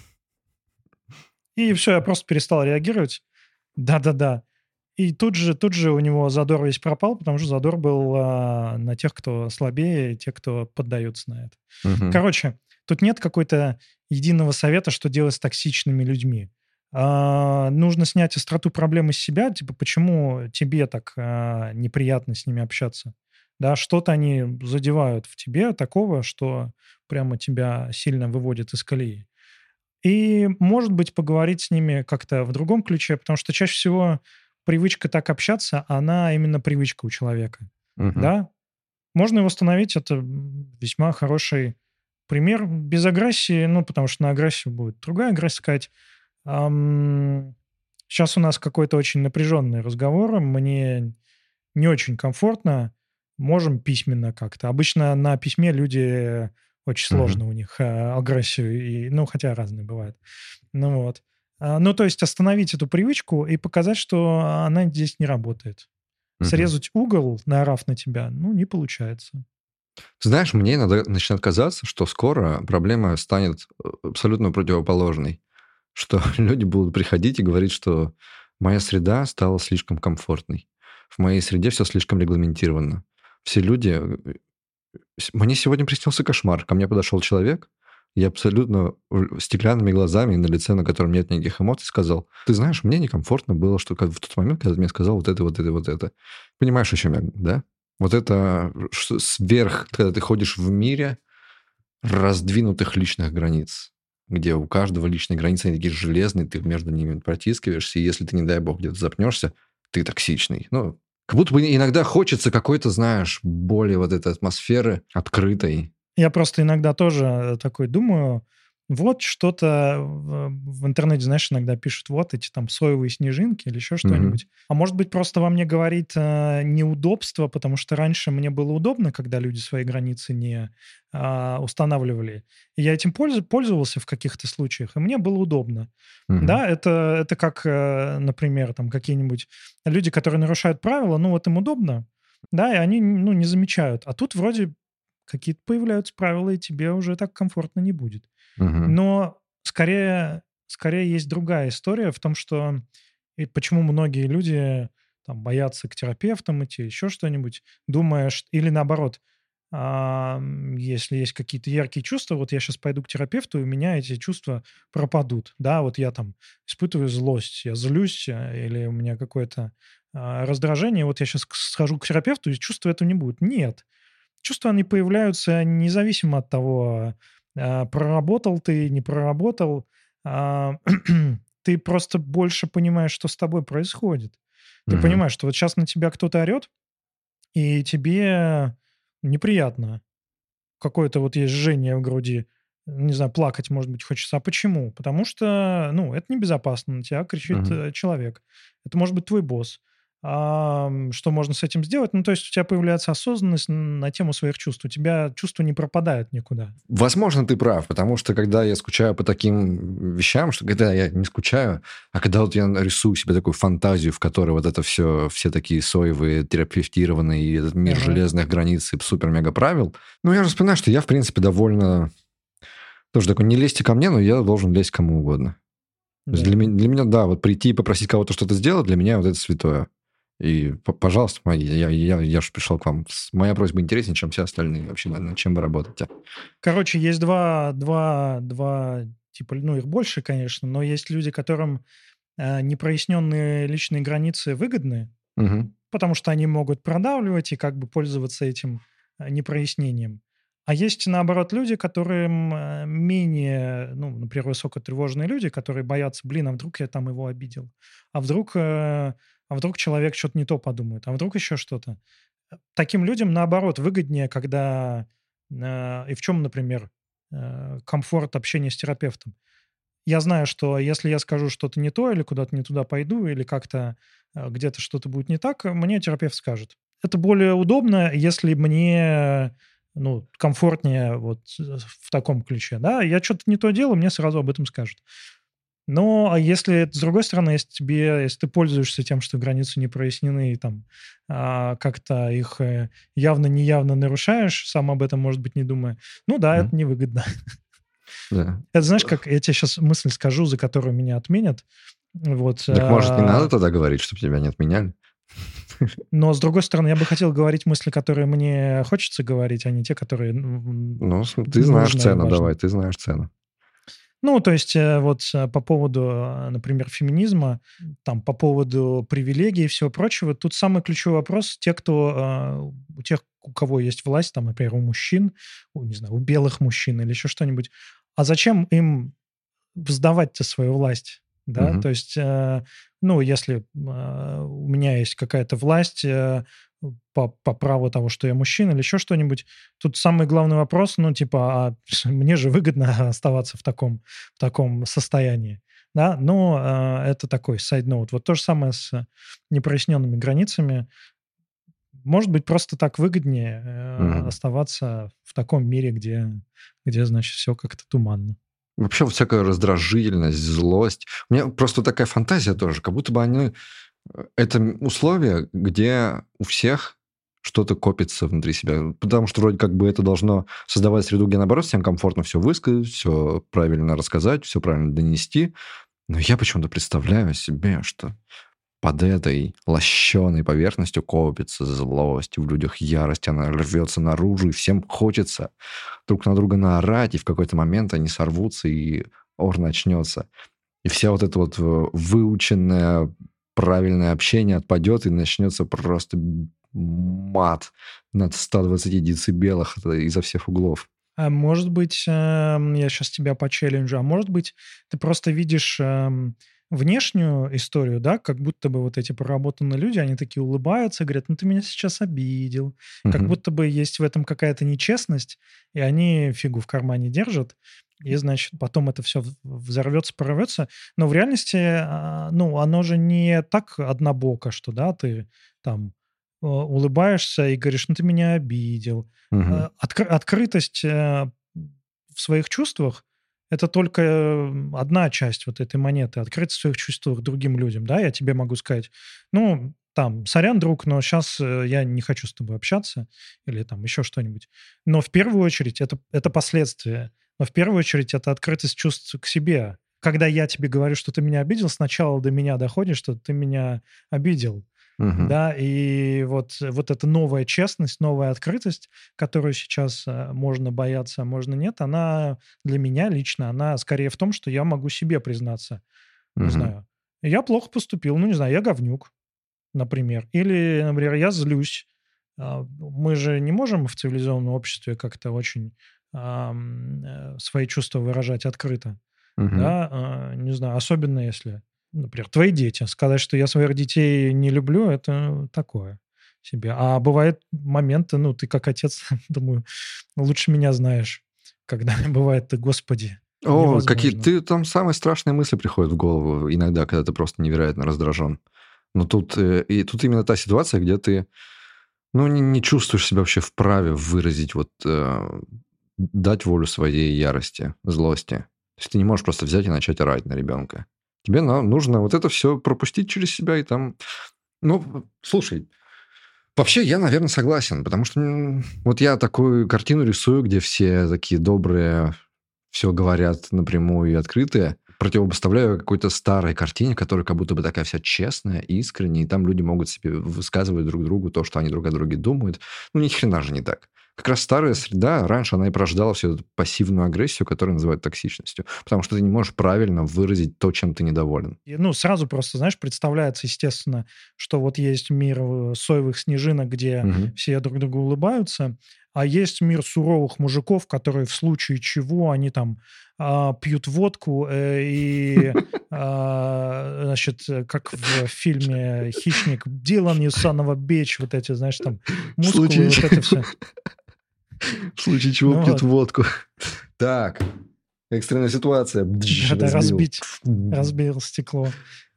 и все, я просто перестал реагировать. Да-да-да. И тут же, тут же у него задор весь пропал, потому что задор был а, на тех, кто слабее, и те, кто поддаются на это. Угу. Короче, тут нет какой-то единого совета, что делать с токсичными людьми. А, нужно снять остроту проблемы с себя, типа, почему тебе так а, неприятно с ними общаться. Да, что-то они задевают в тебе такого, что прямо тебя сильно выводит из колеи. И, может быть, поговорить с ними как-то в другом ключе, потому что чаще всего привычка так общаться, она именно привычка у человека. Угу. Да? Можно его остановить, это весьма хороший пример. Без агрессии, ну, потому что на агрессию будет другая агрессия сказать. Эм, сейчас у нас какой-то очень напряженный разговор, мне не очень комфортно. Можем письменно как-то. Обычно на письме люди очень сложно mm-hmm. у них а, агрессию, и, ну, хотя разные бывают. Ну вот. А, ну, то есть остановить эту привычку и показать, что она здесь не работает. Mm-hmm. Срезать угол, наорав на тебя, ну, не получается. Ты знаешь, мне иногда начинает казаться, что скоро проблема станет э, абсолютно противоположной. Что люди будут приходить и говорить, что моя среда стала слишком комфортной. В моей среде все слишком регламентировано. Все люди э, мне сегодня приснился кошмар. Ко мне подошел человек, я абсолютно стеклянными глазами и на лице, на котором нет никаких эмоций, сказал, ты знаешь, мне некомфортно было, что в тот момент, когда ты мне сказал вот это, вот это, вот это. Понимаешь, о чем я, да? Вот это сверх, когда ты ходишь в мире раздвинутых личных границ, где у каждого личные границы, они такие железные, ты между ними протискиваешься, и если ты, не дай бог, где-то запнешься, ты токсичный. Ну, как будто бы иногда хочется какой-то, знаешь, более вот этой атмосферы открытой, я просто иногда тоже э, такой думаю, вот что-то в интернете, знаешь, иногда пишут, вот эти там соевые снежинки или еще что-нибудь. Mm-hmm. А может быть, просто во мне говорит э, неудобство, потому что раньше мне было удобно, когда люди свои границы не э, устанавливали. И я этим польз, пользовался в каких-то случаях, и мне было удобно. Mm-hmm. Да, это, это как, э, например, там какие-нибудь люди, которые нарушают правила, ну вот им удобно, да, и они ну, не замечают. А тут вроде какие-то появляются правила, и тебе уже так комфортно не будет. Угу. Но скорее, скорее есть другая история в том, что и почему многие люди там, боятся к терапевтам идти, еще что-нибудь, думая, или наоборот, а, если есть какие-то яркие чувства, вот я сейчас пойду к терапевту, и у меня эти чувства пропадут. Да, вот я там испытываю злость, я злюсь, э, или у меня какое-то а, раздражение, вот я сейчас схожу к терапевту, и чувства этого не будет. Нет. Чувства, они появляются независимо от того, а, проработал ты, не проработал. А, ты просто больше понимаешь, что с тобой происходит. Ты mm-hmm. понимаешь, что вот сейчас на тебя кто-то орет, и тебе неприятно. Какое-то вот есть жжение в груди. Не знаю, плакать, может быть, хочется. А почему? Потому что, ну, это небезопасно. На тебя кричит mm-hmm. человек. Это может быть твой босс что можно с этим сделать. Ну, то есть у тебя появляется осознанность на тему своих чувств. У тебя чувства не пропадают никуда. Возможно, ты прав, потому что когда я скучаю по таким вещам, что когда я не скучаю, а когда вот я рисую себе такую фантазию, в которой вот это все, все такие соевые, терапевтированные, и этот мир uh-huh. железных границ и супер-мега правил, ну, я же вспоминаю, что я, в принципе, довольно... Тоже такой, не лезьте ко мне, но я должен лезть кому угодно. Да. Для, меня, для меня, да, вот прийти и попросить кого-то что-то сделать, для меня вот это святое. И, пожалуйста, мои, я, я, я же пришел к вам. Моя просьба интереснее, чем все остальные вообще, над чем вы работаете. Короче, есть два, два, два типа, ну, их больше, конечно, но есть люди, которым э, непроясненные личные границы выгодны, угу. потому что они могут продавливать и как бы пользоваться этим э, непрояснением. А есть, наоборот, люди, которым э, менее, ну, например, высокотревожные люди, которые боятся, блин, а вдруг я там его обидел? А вдруг э, а вдруг человек что-то не то подумает, а вдруг еще что-то. Э, таким людям, наоборот, выгоднее, когда... Э, и в чем, например, э, комфорт общения с терапевтом? Я знаю, что если я скажу что-то не то, или куда-то не туда пойду, или как-то э, где-то что-то будет не так, мне терапевт скажет. Это более удобно, если мне ну, комфортнее вот э, в таком ключе. Да, я что-то не то делаю, мне сразу об этом скажут. Но а если, с другой стороны, если тебе, если ты пользуешься тем, что границы не прояснены, и там а, как-то их э, явно-неявно нарушаешь, сам об этом, может быть, не думая, ну да, mm. это невыгодно. Да. Это знаешь, как я тебе сейчас мысль скажу, за которую меня отменят. Вот, так, может, не надо тогда говорить, чтобы тебя не отменяли? Но, с другой стороны, я бы хотел говорить мысли, которые мне хочется говорить, а не те, которые... Ну, ты знаешь цену, давай, ты знаешь цену. Ну, то есть э, вот э, по поводу, э, например, феминизма, там по поводу привилегий и всего прочего, тут самый ключевой вопрос, те, кто, у тех, у кого есть власть, там, например, у мужчин, у, не знаю, у белых мужчин или еще что-нибудь, а зачем им сдавать-то свою власть? Да, угу. то есть, ну, если у меня есть какая-то власть, по, по праву того, что я мужчина или еще что-нибудь. Тут самый главный вопрос, ну, типа, а мне же выгодно оставаться в таком, в таком состоянии. Да, но э, это такой сайд-ноут. Вот то же самое с непроясненными границами. Может быть, просто так выгоднее э, mm-hmm. оставаться в таком мире, где, где, значит, все как-то туманно. Вообще всякая раздражительность, злость. У меня просто такая фантазия тоже, как будто бы они это условия, где у всех что-то копится внутри себя. Потому что вроде как бы это должно создавать среду, где, наоборот, всем комфортно все высказать, все правильно рассказать, все правильно донести. Но я почему-то представляю себе, что под этой лощеной поверхностью копится злость, в людях ярость, она рвется наружу, и всем хочется друг на друга наорать, и в какой-то момент они сорвутся, и ор начнется. И вся вот эта вот э, выученное правильное общение отпадет, и начнется просто мат над 120 децибелах изо всех углов. А может быть, эм, я сейчас тебя по челленджу, а может быть, ты просто видишь эм, внешнюю историю, да, как будто бы вот эти проработанные люди, они такие улыбаются, говорят, ну ты меня сейчас обидел. Угу. Как будто бы есть в этом какая-то нечестность, и они фигу в кармане держат, и, значит, потом это все взорвется, порвется. Но в реальности, а, ну, оно же не так однобоко, что, да, ты там э, улыбаешься и говоришь, ну ты меня обидел. Угу. Откры- открытость э, в своих чувствах это только одна часть вот этой монеты. Открытость в своих чувствах другим людям, да, я тебе могу сказать, ну, там, сорян, друг, но сейчас э, я не хочу с тобой общаться или там еще что-нибудь. Но в первую очередь это, это последствия. Но в первую очередь это открытость чувств к себе. Когда я тебе говорю, что ты меня обидел, сначала до меня доходит, что ты меня обидел. Угу. Да, и вот, вот эта новая честность, новая открытость, которую сейчас э, можно бояться, а можно нет, она для меня лично, она скорее в том, что я могу себе признаться. Угу. Не знаю. Я плохо поступил, ну, не знаю, я говнюк, например. Или, например, я злюсь. А, мы же не можем в цивилизованном обществе как-то очень свои чувства выражать открыто. Угу. Да, а, не знаю, особенно если например, твои дети. Сказать, что я своих детей не люблю, это такое себе. А бывают моменты, ну, ты как отец, думаю, лучше меня знаешь, когда бывает ты, господи, О, какие ты там самые страшные мысли приходят в голову иногда, когда ты просто невероятно раздражен. Но тут, э, и тут именно та ситуация, где ты ну, не, не чувствуешь себя вообще вправе выразить, вот, э, дать волю своей ярости, злости. То есть ты не можешь просто взять и начать орать на ребенка. Тебе нужно вот это все пропустить через себя и там... Ну, слушай, вообще я, наверное, согласен, потому что вот я такую картину рисую, где все такие добрые, все говорят напрямую и открытые, противопоставляю какой-то старой картине, которая как будто бы такая вся честная, искренняя, и там люди могут себе высказывать друг другу то, что они друг о друге думают. Ну, ни хрена же не так как раз старая среда, раньше она и порождала всю эту пассивную агрессию, которую называют токсичностью. Потому что ты не можешь правильно выразить то, чем ты недоволен. И, ну, сразу просто, знаешь, представляется, естественно, что вот есть мир э, соевых снежинок, где угу. все друг другу улыбаются, а есть мир суровых мужиков, которые в случае чего они там а, пьют водку э, и, а, значит, как в фильме «Хищник», Дилан Юсанова Беч, вот эти, знаешь, там мускулы, вот это все. В случае чего ну, пьют вот. водку. Так, экстренная ситуация. Да, разбить, разбил стекло.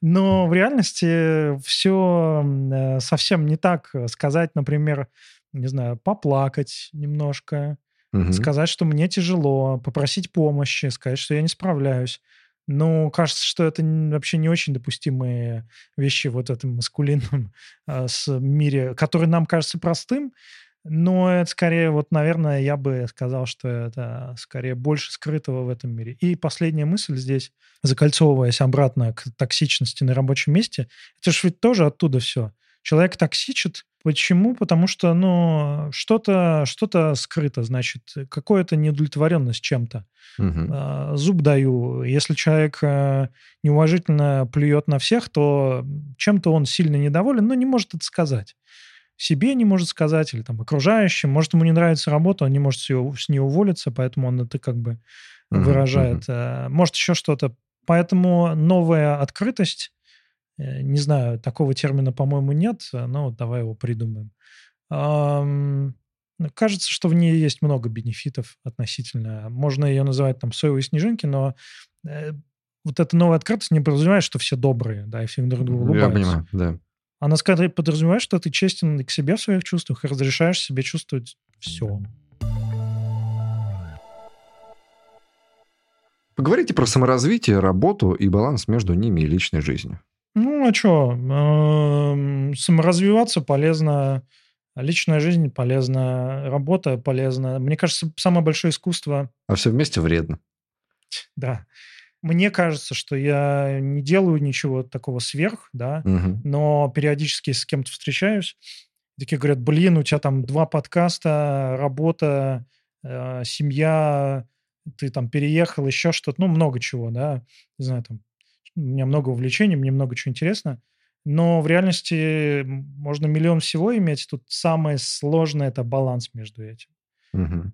Но в реальности все э, совсем не так. Сказать, например, не знаю, поплакать немножко, угу. сказать, что мне тяжело, попросить помощи, сказать, что я не справляюсь. Ну, кажется, что это вообще не очень допустимые вещи вот в этом маскулинном э, мире, который нам кажется простым, но это скорее, вот, наверное, я бы сказал, что это скорее больше скрытого в этом мире. И последняя мысль здесь, закольцовываясь обратно к токсичности на рабочем месте, это же ведь тоже оттуда все. Человек токсичит. Почему? Потому что, ну, что-то что скрыто, значит, какая-то неудовлетворенность чем-то. Угу. Зуб даю. Если человек э, неуважительно плюет на всех, то чем-то он сильно недоволен, но не может это сказать себе не может сказать, или там окружающим. Может, ему не нравится работа, он не может с, ее, с нее уволиться, поэтому он это как бы uh-huh, выражает. Uh-huh. Может, еще что-то. Поэтому новая открытость, э, не знаю, такого термина, по-моему, нет, но давай его придумаем. Кажется, что в ней есть много бенефитов относительно. Можно ее называть там соевые снежинки, но э, вот эта новая открытость не подразумевает, что все добрые, да, и все друг другу улыбаются. Я понимаю, да. Она скорее подразумевает, что ты честен к себе в своих чувствах и разрешаешь себе чувствовать все. Поговорите про саморазвитие, работу и баланс между ними и личной жизнью. Ну, а что? Эм, саморазвиваться полезно, личная жизнь полезна, работа полезна. Мне кажется, самое большое искусство... А все вместе вредно. Да. Мне кажется, что я не делаю ничего такого сверх, да, угу. но периодически с кем-то встречаюсь, такие говорят, блин, у тебя там два подкаста, работа, э, семья, ты там переехал, еще что-то, ну, много чего, да, не знаю, там, у меня много увлечений, мне много чего интересно, но в реальности можно миллион всего иметь, тут самое сложное – это баланс между этим. Угу.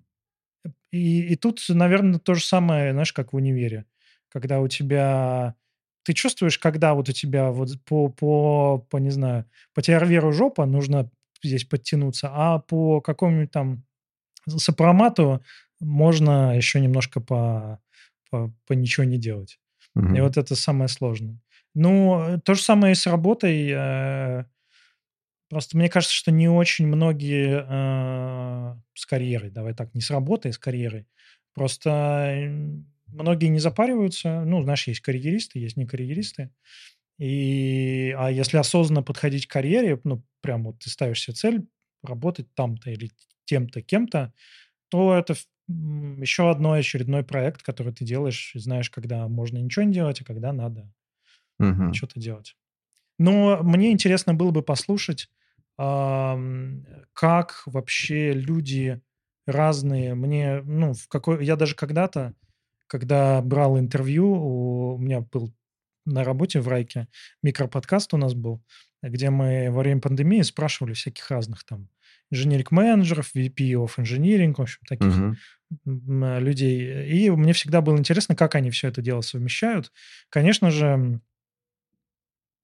И, и тут, наверное, то же самое, знаешь, как в универе когда у тебя... Ты чувствуешь, когда вот у тебя вот по, по, по не знаю, по терверу жопа нужно здесь подтянуться, а по какому-нибудь там сопромату можно еще немножко по, по, по ничего не делать. Mm-hmm. И вот это самое сложное. Ну, то же самое и с работой. Э, просто мне кажется, что не очень многие э, с карьерой, давай так, не с работой, а с карьерой. Просто многие не запариваются. Ну, знаешь, есть карьеристы, есть не карьеристы. И, а если осознанно подходить к карьере, ну, прям вот ты ставишь себе цель работать там-то или тем-то, кем-то, то это еще одно очередной проект, который ты делаешь, знаешь, когда можно ничего не делать, а когда надо угу. что-то делать. Но мне интересно было бы послушать, как вообще люди разные. Мне, ну, в какой... Я даже когда-то когда брал интервью, у меня был на работе в Райке микроподкаст у нас был, где мы во время пандемии спрашивали всяких разных там инженерик-менеджеров, VP of Engineering, в общем, таких uh-huh. людей. И мне всегда было интересно, как они все это дело совмещают. Конечно же,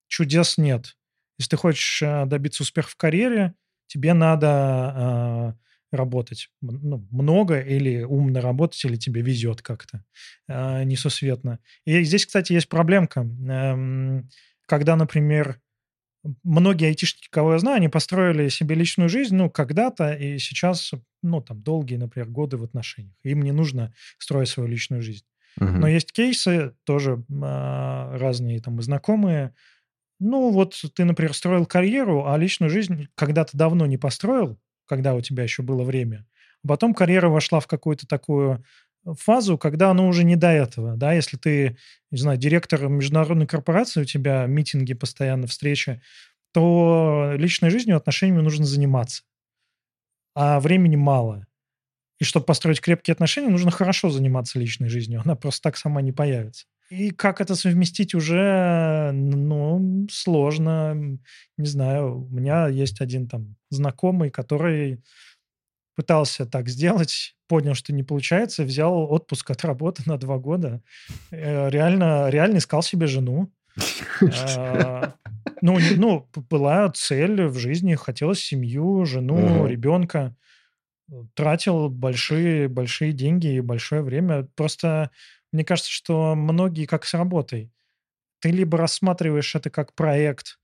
чудес нет. Если ты хочешь э, добиться успеха в карьере, тебе надо а, работать ну, много или умно работать, или тебе везет как-то э, несусветно. И здесь, кстати, есть проблемка. Э, когда, например, многие айтишники, кого я знаю, они построили себе личную жизнь, ну, когда-то, и сейчас, ну, там, долгие, например, годы в отношениях. Им не нужно строить свою личную жизнь. Uh-huh. Но есть кейсы, тоже э, разные там знакомые, ну, вот ты, например, строил карьеру, а личную жизнь когда-то давно не построил, когда у тебя еще было время. Потом карьера вошла в какую-то такую э, фазу, когда оно уже не до этого, да, если ты, не знаю, директор международной корпорации, у тебя митинги постоянно, встречи, то личной жизнью, отношениями нужно заниматься, а времени мало. И чтобы построить крепкие отношения, нужно хорошо заниматься личной жизнью, она просто так сама не появится. И как это совместить уже, ну, сложно. Не знаю, у меня есть один там знакомый, который пытался так сделать, понял, что не получается, взял отпуск от работы на два года, э, реально, реально искал себе жену. А, ну, ну, была цель в жизни, хотелось семью, жену, ребенка. Тратил большие, большие деньги и большое время. Просто мне кажется, что многие как с работой. Ты либо рассматриваешь это как проект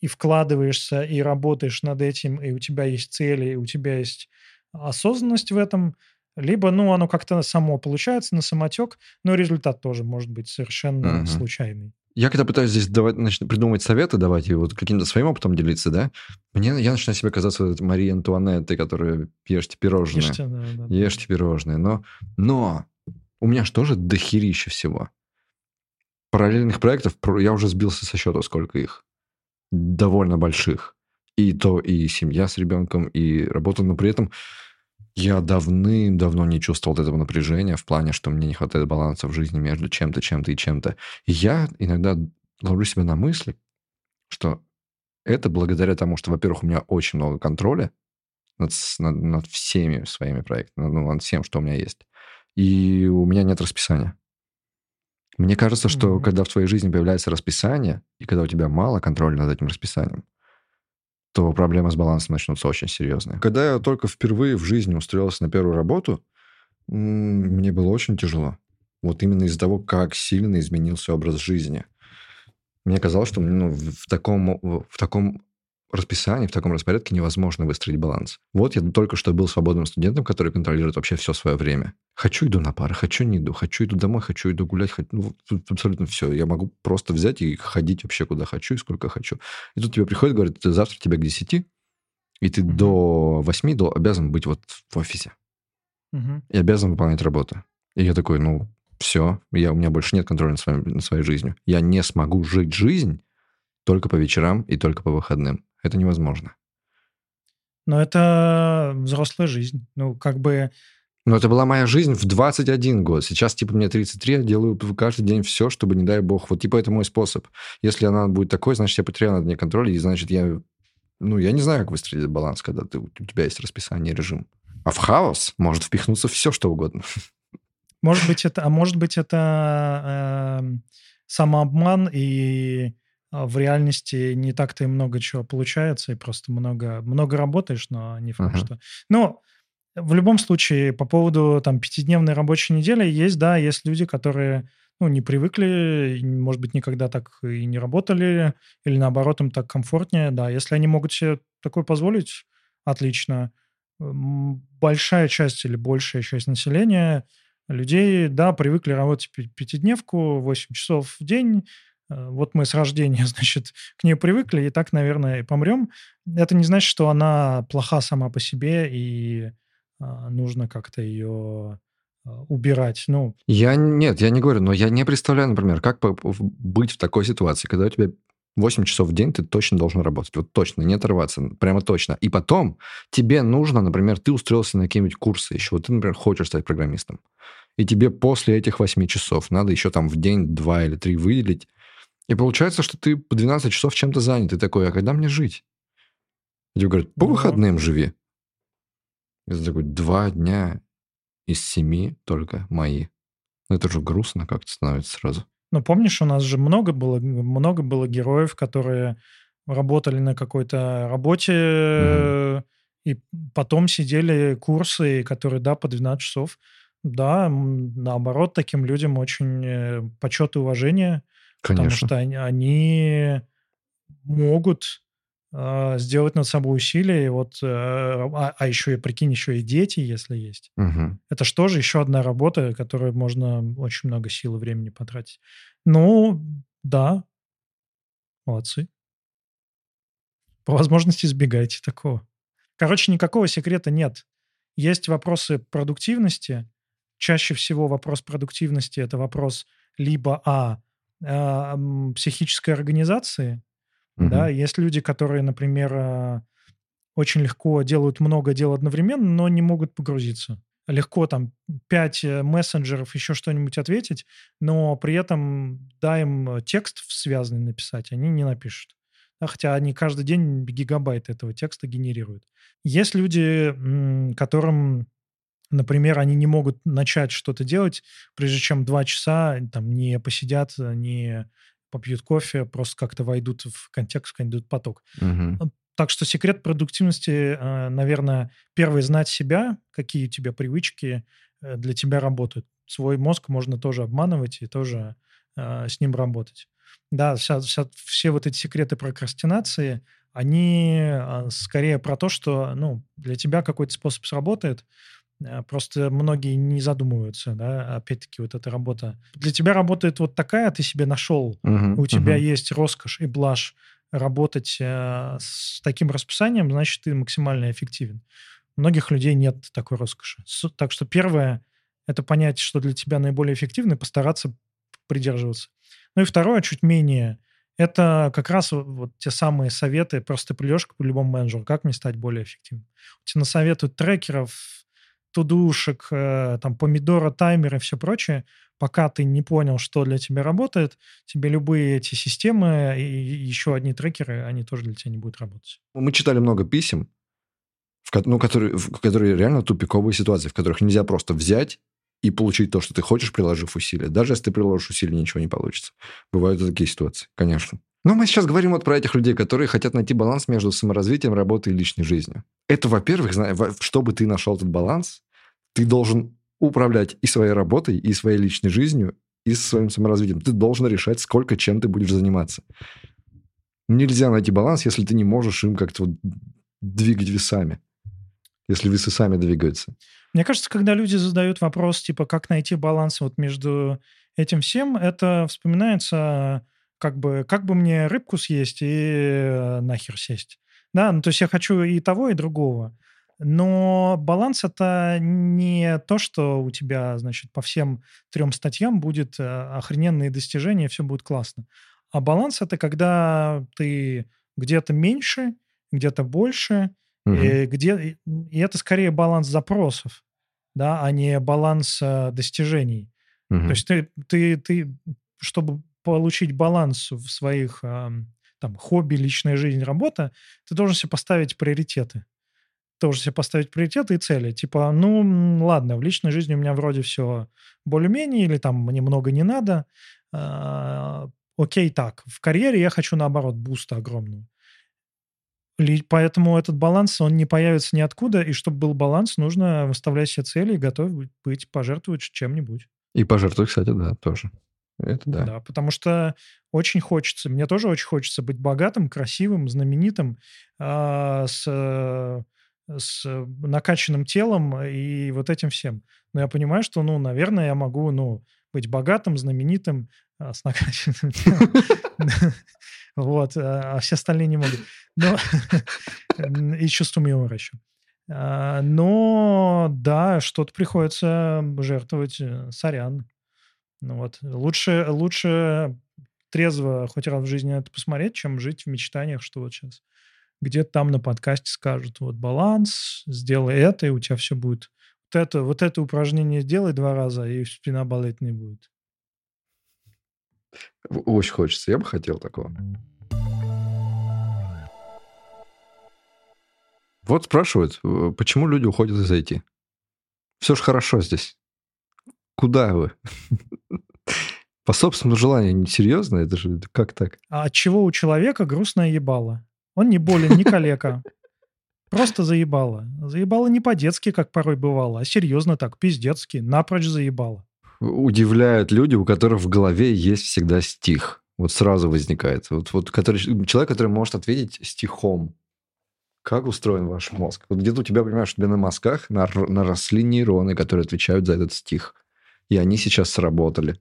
и вкладываешься, и работаешь над этим, и у тебя есть цели, и у тебя есть осознанность в этом, либо, ну, оно как-то само получается на самотек, но результат тоже может быть совершенно угу. случайный. Я когда пытаюсь здесь давать, значит, придумывать советы, давать и вот каким-то своим опытом делиться, да, мне, я начинаю себе казаться вот Мария Антуанеттой, которая ешьте пирожные. Ешьте, да, да, ешьте да. пирожные. Но, но у меня же тоже дохерища всего. Параллельных проектов, я уже сбился со счета, сколько их. Довольно больших. И то, и семья с ребенком, и работа, но при этом я давным-давно не чувствовал этого напряжения в плане, что мне не хватает баланса в жизни между чем-то, чем-то и чем-то. И я иногда ловлю себя на мысли, что это благодаря тому, что, во-первых, у меня очень много контроля над, над, над всеми своими проектами, ну, над всем, что у меня есть и у меня нет расписания. Мне кажется, что mm-hmm. когда в твоей жизни появляется расписание, и когда у тебя мало контроля над этим расписанием, то проблемы с балансом начнутся очень серьезные. Когда я только впервые в жизни устроился на первую работу, мне было очень тяжело. Вот именно из-за того, как сильно изменился образ жизни. Мне казалось, что ну, в, таком, в таком расписании, в таком распорядке невозможно выстроить баланс. Вот я только что был свободным студентом, который контролирует вообще все свое время. Хочу иду на пары, хочу не иду, хочу иду домой, хочу иду гулять, хочу, ну, абсолютно все. Я могу просто взять и ходить вообще куда хочу и сколько хочу. И тут тебе приходит, говорит, ты завтра тебе к 10, и ты mm-hmm. до 8 до, обязан быть вот в офисе. Mm-hmm. И обязан выполнять работу. И я такой, ну, Все, я, у меня больше нет контроля над, своим, над своей жизнью. Я не смогу жить жизнь только по вечерам и только по выходным. Это невозможно. Но это взрослая жизнь. Ну, как бы... Но это была моя жизнь в 21 год. Сейчас, типа, мне 33, я делаю каждый день все, чтобы, не дай бог, вот, типа, это мой способ. Если она будет такой, значит, я потеряю над ней контроль, и, значит, я... Ну, я не знаю, как выстроить баланс, когда ты, у тебя есть расписание, режим. А в хаос может впихнуться все, что угодно. Может быть, это, а может быть, это э, самообман, и в реальности не так-то и много чего получается, и просто много, много работаешь, но не факт, uh-huh. что... Ну, в любом случае, по поводу там пятидневной рабочей недели, есть, да, есть люди, которые ну, не привыкли, может быть, никогда так и не работали, или наоборот, им так комфортнее, да. Если они могут себе такое позволить, отлично. Большая часть или большая часть населения людей, да, привыкли работать пятидневку, 8 часов в день, вот мы с рождения, значит, к ней привыкли, и так, наверное, и помрем. Это не значит, что она плоха сама по себе, и а, нужно как-то ее а, убирать. Ну, я нет, я не говорю, но я не представляю, например, как быть в такой ситуации, когда у тебя 8 часов в день ты точно должен работать. Вот точно, не оторваться, прямо точно. И потом тебе нужно, например, ты устроился на какие-нибудь курсы еще. Вот ты, например, хочешь стать программистом. И тебе после этих 8 часов надо еще там в день, два или три выделить и получается, что ты по 12 часов чем-то занят. Ты такой, а когда мне жить? И тебе говорят, по ну, выходным живи. И ты такой, два дня из семи только мои. Ну, это же грустно как-то становится сразу. Ну, помнишь, у нас же много было, много было героев, которые работали на какой-то работе, mm-hmm. и потом сидели курсы, которые, да, по 12 часов. Да, наоборот, таким людям очень э, почет и уважение. Конечно. Потому что они, они могут э, сделать над собой усилия. И вот, э, а, а еще и, прикинь, еще и дети, если есть. Угу. Это что же еще одна работа, которую можно очень много сил и времени потратить. Ну, да, молодцы. По возможности избегайте такого. Короче, никакого секрета нет. Есть вопросы продуктивности. Чаще всего вопрос продуктивности – это вопрос либо А, психической организации. Угу. Да, есть люди, которые, например, э, очень легко делают много дел одновременно, но не могут погрузиться. Легко там пять э, мессенджеров, еще что-нибудь ответить, но при этом дай им текст связанный написать, они не напишут. Хотя они каждый день гигабайт этого текста генерируют. Есть люди, которым Например, они не могут начать что-то делать, прежде чем два часа там не посидят, не попьют кофе, просто как-то войдут в контекст, войдут в поток. Угу. Так что секрет продуктивности, э, наверное, первый знать себя, какие у тебя привычки э, для тебя работают. Свой мозг можно тоже обманывать и тоже э, с ним работать. Да, вся, вся, все вот эти секреты прокрастинации, они скорее про то, что ну, для тебя какой-то способ сработает, Э, просто многие не задумываются, да, опять-таки вот эта работа. Для тебя работает вот такая, ты себе нашел, uh-huh, у тебя uh-huh. есть роскошь и блажь работать э, с таким расписанием, значит, ты максимально эффективен. У многих людей нет такой роскоши. С, так что первое – это понять, что для тебя наиболее эффективно, и постараться придерживаться. Ну и второе, чуть менее, это как раз вот те самые советы, просто придешь к любому менеджеру, как мне стать более эффективным. Тебе насоветуют трекеров, тудушек, э, там, помидора, таймеры и все прочее, пока ты не понял, что для тебя работает, тебе любые эти системы и еще одни трекеры, они тоже для тебя не будут работать. Мы читали много писем, в, ну, которые, в которые реально тупиковые ситуации, в которых нельзя просто взять и получить то, что ты хочешь, приложив усилия. Даже если ты приложишь усилия, ничего не получится. Бывают такие ситуации, конечно. Но мы сейчас говорим вот про этих людей, которые хотят найти баланс между саморазвитием, работой и личной жизнью. Это, во-первых, чтобы ты нашел этот баланс, ты должен управлять и своей работой, и своей личной жизнью, и своим саморазвитием. Ты должен решать, сколько чем ты будешь заниматься. Нельзя найти баланс, если ты не можешь им как-то вот двигать весами. Если весы сами двигаются. Мне кажется, когда люди задают вопрос, типа, как найти баланс вот между этим всем, это вспоминается как бы, как бы мне рыбку съесть и нахер сесть. Да, ну то есть я хочу и того, и другого. Но баланс это не то, что у тебя, значит, по всем трем статьям будет э, охрененные достижения, все будет классно. А баланс это когда ты где-то меньше, где-то больше, угу. и, где, и это скорее баланс запросов, да, а не баланс э, достижений. Угу. То есть ты, ты, ты, чтобы получить баланс в своих там хобби, личная жизнь, работа, ты должен себе поставить приоритеты тоже себе поставить приоритеты и цели. Типа, ну, ладно, в личной жизни у меня вроде все более-менее, или там мне много не надо. А, окей, так. В карьере я хочу, наоборот, буста огромную. Поэтому этот баланс, он не появится ниоткуда, и чтобы был баланс, нужно выставлять себе цели и готов быть, пожертвовать чем-нибудь. И пожертвовать, кстати, да, тоже. Это да. Да, потому что очень хочется, мне тоже очень хочется быть богатым, красивым, знаменитым, э, с с э, накачанным телом и вот этим всем. Но я понимаю, что, ну, наверное, я могу, ну, быть богатым, знаменитым, а, с накачанным телом. Вот, а, а все остальные не могут. И чувством юмора еще. А, но, да, что-то приходится жертвовать. Э, сорян. Ну вот. Лучше, лучше трезво хоть раз в жизни это посмотреть, чем жить в мечтаниях, что вот сейчас где-то там на подкасте скажут, вот баланс, сделай это, и у тебя все будет. Вот это, вот это упражнение сделай два раза, и спина болеть не будет. Очень хочется. Я бы хотел такого. Вот спрашивают, э, почему люди уходят из IT? Все же хорошо здесь. Куда вы? По собственному желанию, не серьезно? Это же как так? А от чего у человека грустное ебало? Он не болен, не калека. Просто заебало. Заебало не по-детски, как порой бывало, а серьезно так, пиздецки, напрочь заебало. Удивляют люди, у которых в голове есть всегда стих. Вот сразу возникает. Вот, вот который, человек, который может ответить стихом. Как устроен ваш мозг? Вот где-то у тебя, понимаешь, у тебя на мозгах наросли нейроны, которые отвечают за этот стих. И они сейчас сработали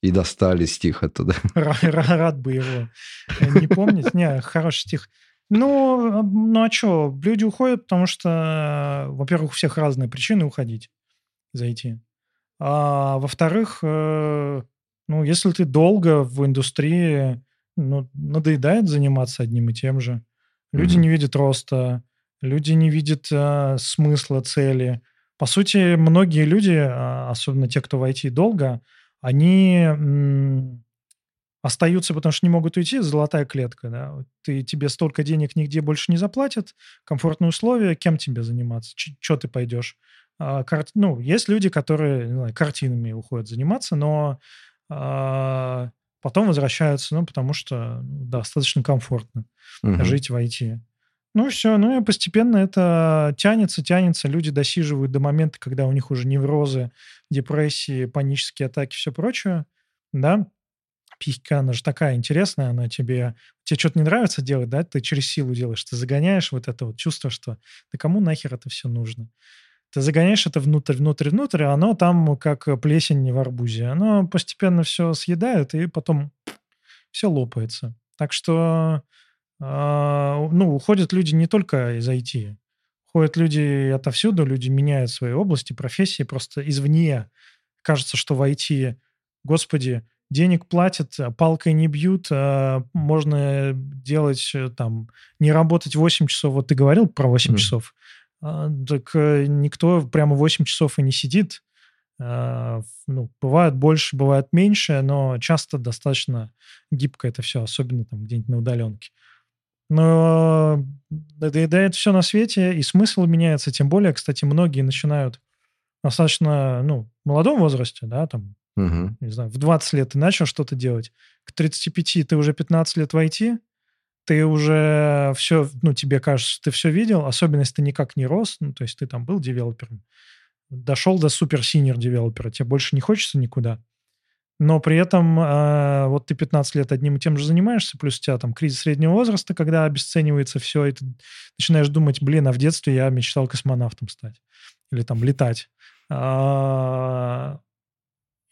и достали стих оттуда. Рад бы его не помнить. Не, хороший стих. Ну, ну а что, люди уходят, потому что, во-первых, у всех разные причины уходить, зайти. А во-вторых, э, ну, если ты долго в индустрии, ну, надоедает заниматься одним и тем же. Люди mm-hmm. не видят роста, люди не видят а, смысла, цели. По сути, многие люди, а, особенно те, кто в IT долго, они остаются, потому что не могут уйти, золотая клетка, да. Ты, тебе столько денег нигде больше не заплатят, комфортные условия, кем тебе заниматься, что ты пойдешь. А, кар... Ну, есть люди, которые не знаю, картинами уходят заниматься, но а, потом возвращаются, ну, потому что ну, достаточно комфортно угу. жить в IT. Ну, все, ну и постепенно это тянется, тянется. Люди досиживают до момента, когда у них уже неврозы, депрессии, панические атаки, все прочее, да писька, она же такая интересная, она тебе... Тебе что-то не нравится делать, да? Ты через силу делаешь. Ты загоняешь вот это вот чувство, что да кому нахер это все нужно? Ты загоняешь это внутрь, внутрь, внутрь, а оно там как плесень в арбузе. Оно постепенно все съедает, и потом все лопается. Так что, ну, уходят люди не только из IT. Уходят люди отовсюду, люди меняют свои области, профессии просто извне. Кажется, что в IT, господи, денег платят, а палкой не бьют, а можно делать э, там, не работать 8 часов. Вот ты говорил про 8 mm. часов. А, так э, никто прямо 8 часов и не сидит. Ну, бывает больше, бывает меньше, но часто достаточно гибко это все, особенно там где-нибудь на удаленке. Но да, да, да, это все на свете, и смысл меняется. Тем более, кстати, многие начинают достаточно, ну, в молодом возрасте, да, там, Угу. Не знаю, в 20 лет ты начал что-то делать, к 35 ты уже 15 лет войти, ты уже все, ну, тебе кажется, ты все видел, особенно если ты никак не рос, ну, то есть ты там был девелопером, дошел до супер-синер девелопера, тебе больше не хочется никуда. Но при этом э, вот ты 15 лет одним и тем же занимаешься, плюс у тебя там кризис среднего возраста, когда обесценивается все, и ты начинаешь думать, блин, а в детстве я мечтал космонавтом стать или там летать. А,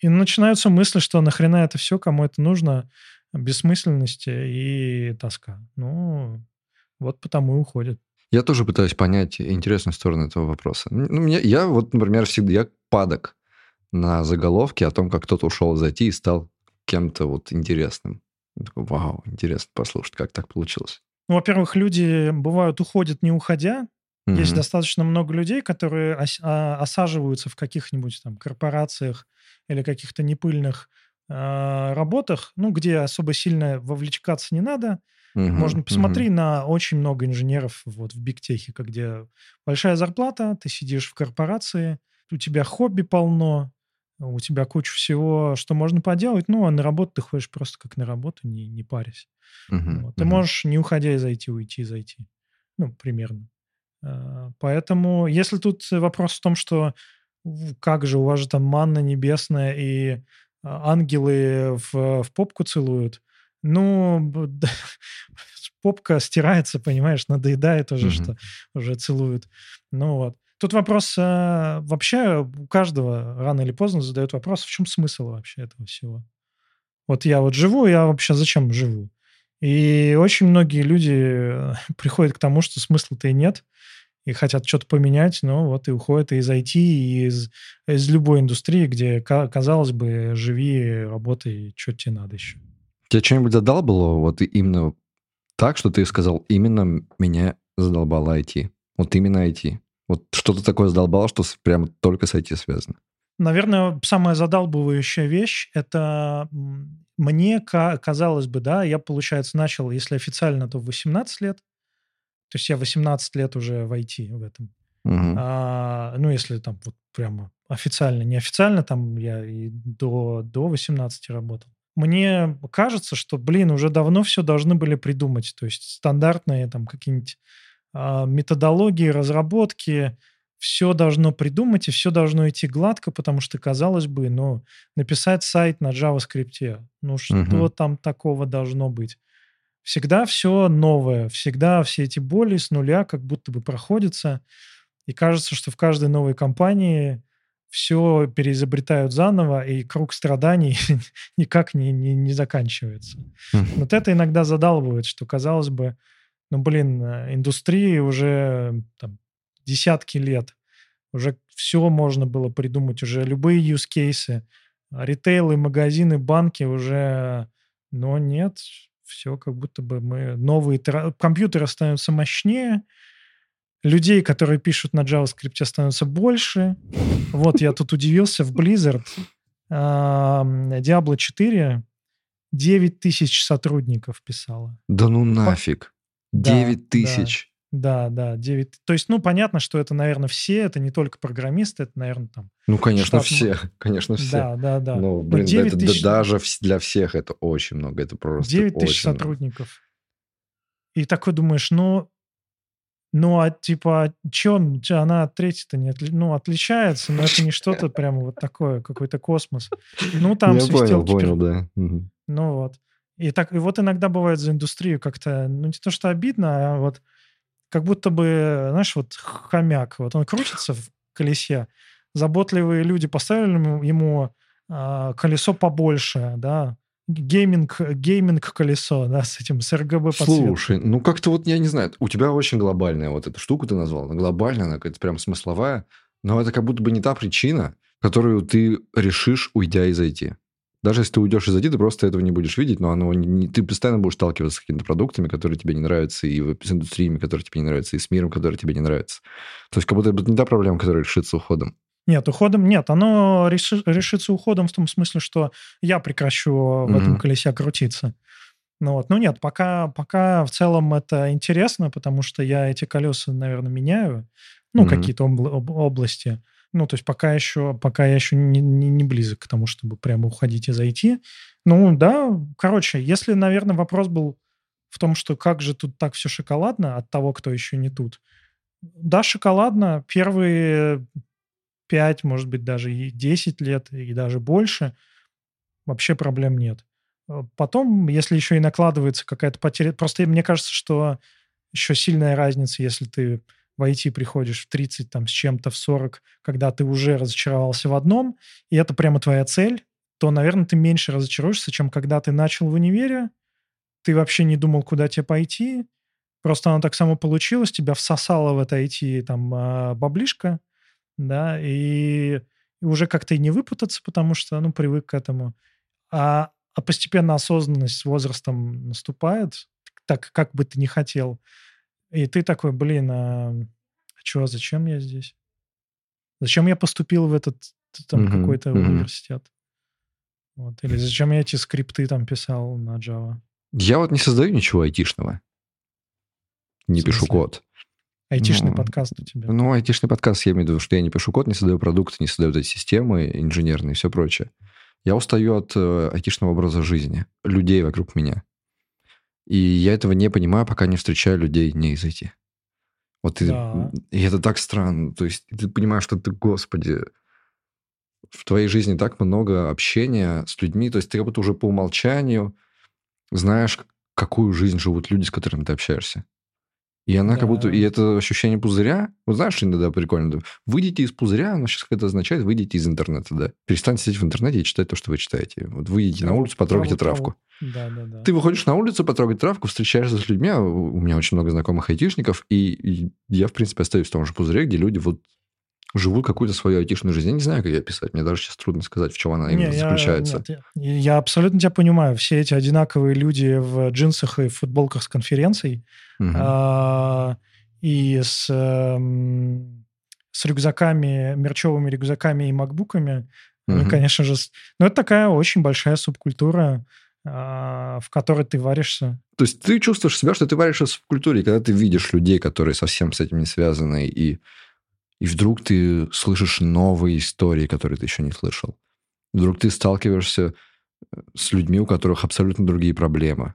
и начинаются мысли, что нахрена это все, кому это нужно, бессмысленности и тоска. Ну, вот потому и уходит. Я тоже пытаюсь понять интересную сторону этого вопроса. Ну, мне, я вот, например, всегда я падок на заголовке о том, как кто-то ушел из IT и стал кем-то вот интересным. Я такой, вау, интересно послушать, как так получилось. Ну, во-первых, люди бывают уходят не уходя. Угу. Есть достаточно много людей, которые ос- а, осаживаются в каких-нибудь там корпорациях или каких-то непыльных э, работах, ну, где особо сильно вовлечкаться не надо. Угу, Можно посмотри угу. на очень много инженеров вот в бигтехе, где большая зарплата, ты сидишь в корпорации, у тебя хобби полно, у тебя куча всего, что можно поделать, ну, а на работу ты ходишь просто как на работу, не, не парясь. Uh-huh, вот. Ты uh-huh. можешь, не уходя из IT, уйти IT. Ну, примерно. А, поэтому, если тут вопрос в том, что как же, у вас же там манна небесная и а, ангелы в, в попку целуют, ну, попка стирается, понимаешь, надоедает уже, uh-huh. что уже целуют. Ну вот. Тут вопрос э, вообще у каждого рано или поздно задают вопрос, в чем смысл вообще этого всего. Вот я вот живу, я вообще зачем живу? И очень многие люди э, приходят к тому, что смысла-то и нет, и хотят что-то поменять, но вот и уходят из IT, и из, из любой индустрии, где, казалось бы, живи, работай, что тебе надо еще. Тебе что-нибудь задалбало вот именно так, что ты сказал, именно меня задолбало IT? Вот именно IT. Вот что-то такое задолбало, что прямо только с IT связано. Наверное, самая задалбывающая вещь — это мне казалось бы, да, я, получается, начал, если официально, то в 18 лет. То есть я 18 лет уже в IT в этом. Угу. А, ну, если там вот прямо официально, неофициально, там я и до, до 18 работал. Мне кажется, что, блин, уже давно все должны были придумать. То есть стандартные там какие-нибудь методологии, разработки, все должно придумать, и все должно идти гладко, потому что, казалось бы, ну, написать сайт на JavaScript, ну, что uh-huh. там такого должно быть? Всегда все новое, всегда все эти боли с нуля как будто бы проходятся, и кажется, что в каждой новой компании все переизобретают заново, и круг страданий никак не, не, не заканчивается. Вот это иногда задалбывает, что, казалось бы, ну, блин, э, индустрии уже там, десятки лет. Уже все можно было придумать, уже любые use cases. Ритейлы, магазины, банки уже... Но нет, все как будто бы мы... Новые компьютеры становятся мощнее, людей, которые пишут на JavaScript, становится больше. Вот я тут удивился в Blizzard. Diablo 4 9 тысяч сотрудников писала. Да ну нафиг. 9 тысяч. Да, да, 9. То есть, ну, понятно, что это, наверное, все, это не только программисты, это, наверное, там... Ну, конечно, штат... все, конечно, все. Да, да, да. Ну, блин, 9 это, тысяч... даже для всех это очень много, это просто 9 тысяч сотрудников. И такой думаешь, ну, ну, а типа, что, она от третьей-то не отли... ну, отличается, но это не что-то прямо вот такое, какой-то космос. Ну, там Я понял, понял, да. Ну, вот. И так и вот иногда бывает за индустрию как-то, ну не то что обидно, а вот как будто бы, знаешь, вот хомяк, вот он крутится в колесе, заботливые люди поставили ему а, колесо побольше, да, gaming, gaming колесо, да, с этим, с RGB Слушай, ну как-то вот, я не знаю, у тебя очень глобальная вот эта штука ты назвал, глобальная, она какая-то прям смысловая, но это как будто бы не та причина, которую ты решишь, уйдя из IT. Даже если ты уйдешь из IT, ты просто этого не будешь видеть, но оно не, ты постоянно будешь сталкиваться с какими-то продуктами, которые тебе не нравятся, и с индустриями, которые тебе не нравятся, и с миром, который тебе не нравится. То есть как будто это не та проблема, которая решится уходом. Нет, уходом нет. Оно реши, решится уходом в том смысле, что я прекращу mm-hmm. в этом колесе крутиться. Ну вот, ну нет, пока, пока в целом это интересно, потому что я эти колеса, наверное, меняю, ну, mm-hmm. какие-то об, области. Ну, то есть пока еще, пока я еще не, не, не близок к тому, чтобы прямо уходить и зайти. Ну, да, короче, если, наверное, вопрос был в том, что как же тут так все шоколадно от того, кто еще не тут. Да, шоколадно. Первые 5, может быть, даже и 10 лет, и даже больше, вообще проблем нет. Э, потом, если еще и накладывается какая-то потеря... Просто мне кажется, что еще сильная разница, если ты в IT приходишь в 30 там, с чем-то, в 40, когда ты уже разочаровался в одном, и это прямо твоя цель, то, наверное, ты меньше разочаруешься, чем когда ты начал в универе, ты вообще не думал, куда тебе пойти, Просто оно так само получилось, тебя всосало в это IT там а, баблишко, да, и уже как-то и не выпутаться, потому что, ну, привык к этому. А, а постепенно осознанность с возрастом наступает, так, как бы ты не хотел. И ты такой, блин, а, а что, зачем я здесь? Зачем я поступил в этот там mm-hmm. какой-то mm-hmm. университет? Вот. Или зачем я эти скрипты там писал на Java? Я вот не создаю ничего айтишного. Не пишу код. Айтишный ну, подкаст у тебя. Ну, айтишный подкаст, я имею в виду, что я не пишу код, не создаю продукты, не создаю эти системы инженерные и все прочее. Я устаю от э, айтишного образа жизни, людей вокруг меня. И я этого не понимаю, пока не встречаю людей не из IT. Вот ты, да. и это так странно. То есть ты понимаешь, что ты, господи, в твоей жизни так много общения с людьми, то есть ты как будто уже по умолчанию знаешь, какую жизнь живут люди, с которыми ты общаешься. И она да. как будто... И это ощущение пузыря... Вот знаешь, что иногда прикольно? Выйдите из пузыря, оно сейчас это означает, выйдите из интернета, да. Перестаньте сидеть в интернете и читать то, что вы читаете. Вот выйдите на улицу, потрогайте травку. Да, да, да. Ты выходишь на улицу, потрогать травку, встречаешься с людьми. А у меня очень много знакомых айтишников, и, и я, в принципе, остаюсь в том же пузыре, где люди вот живут какую-то свою айтишную жизнь. Я не знаю, как ее описать. Мне даже сейчас трудно сказать, в чем она именно не, заключается. Я, нет, я, абсолютно тебя понимаю. Все эти одинаковые люди в джинсах и в футболках с конференцией угу. а, и с, с рюкзаками, мерчевыми рюкзаками и макбуками. Угу. Ну, конечно же. Но это такая очень большая субкультура, а, в которой ты варишься. То есть ты чувствуешь себя, что ты варишься в субкультуре, когда ты видишь людей, которые совсем с этим не связаны, и и вдруг ты слышишь новые истории, которые ты еще не слышал. Вдруг ты сталкиваешься э, с людьми, у которых абсолютно другие проблемы,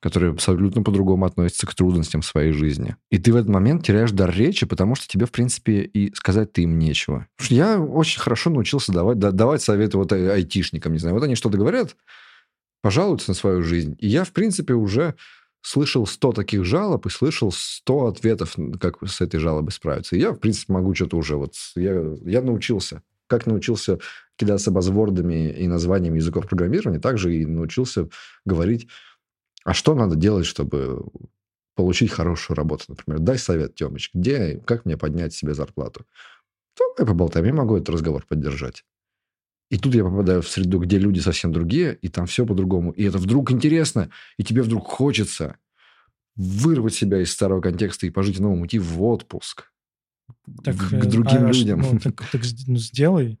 которые абсолютно по-другому относятся к трудностям в своей жизни. И ты в этот момент теряешь дар речи, потому что тебе, в принципе, и сказать-то им нечего. Я очень хорошо научился давать, давать советы вот айтишникам, не знаю. Вот они что-то говорят, пожалуются на свою жизнь. И я, в принципе, уже слышал 100 таких жалоб и слышал 100 ответов, как с этой жалобой справиться. И я, в принципе, могу что-то уже... Вот я, я научился. Как научился кидаться базвордами и названиями языков программирования, также и научился говорить, а что надо делать, чтобы получить хорошую работу, например. Дай совет, Тёмыч, где, как мне поднять себе зарплату? Давай поболтаем, я могу этот разговор поддержать. И тут я попадаю в среду, где люди совсем другие, и там все по-другому. И это вдруг интересно, и тебе вдруг хочется вырвать себя из старого контекста и пожить новым, уйти в отпуск так, к, к другим а, людям. Ну, так, так ну, сделай.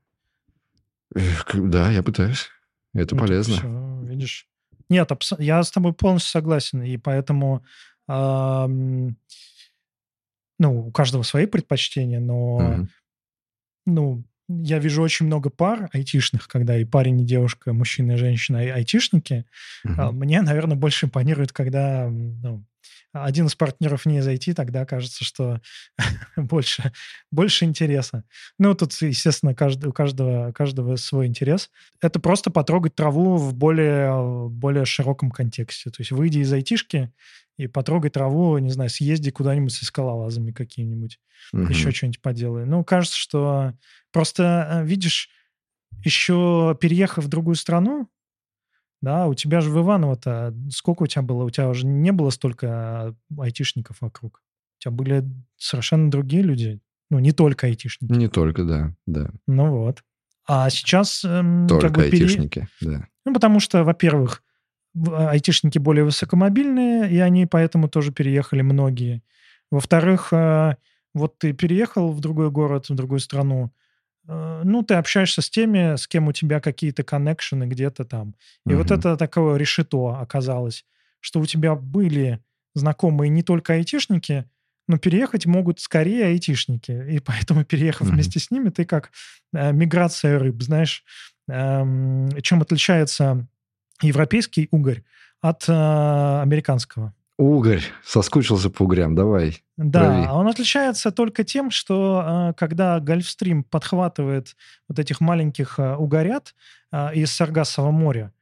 Да, я пытаюсь. Это ну, полезно. Все, видишь. Нет, я с тобой полностью согласен, и поэтому э, ну, у каждого свои предпочтения, но угу. ну, я вижу очень много пар айтишных, когда и парень, и девушка, мужчина и женщина, и айтишники. Uh-huh. Мне, наверное, больше импонирует, когда ну, один из партнеров не зайти, тогда кажется, что больше, больше интереса. Ну, тут, естественно, каждый, у каждого, каждого свой интерес. Это просто потрогать траву в более, более широком контексте. То есть выйди из айтишки и потрогай траву, не знаю, съезди куда-нибудь с скалолазами какими-нибудь, угу. еще что-нибудь поделай. Ну, кажется, что просто, э, видишь, еще переехав в другую страну, да, у тебя же в Иваново-то сколько у тебя было? У тебя уже не было столько айтишников вокруг. У тебя были совершенно другие люди. Ну, не только айтишники. Не только, да, да. Ну вот. А сейчас... Эм, только как бы айтишники, пере... да. Ну, потому что, во-первых, айтишники более высокомобильные, и они поэтому тоже переехали многие. Во-вторых, э, вот ты переехал в другой город, в другую страну, ну, ты общаешься с теми, с кем у тебя какие-то коннекшены где-то там. И угу. вот это такое решето оказалось, что у тебя были знакомые не только айтишники, но переехать могут скорее айтишники. И поэтому, переехав угу. вместе с ними, ты как э, миграция рыб, знаешь, э, чем отличается европейский угорь от э, американского. Угорь. Соскучился по угрям. Давай. Да, прави. он отличается только тем, что а, когда Гольфстрим подхватывает вот этих маленьких а, угорят а, из Саргасового моря,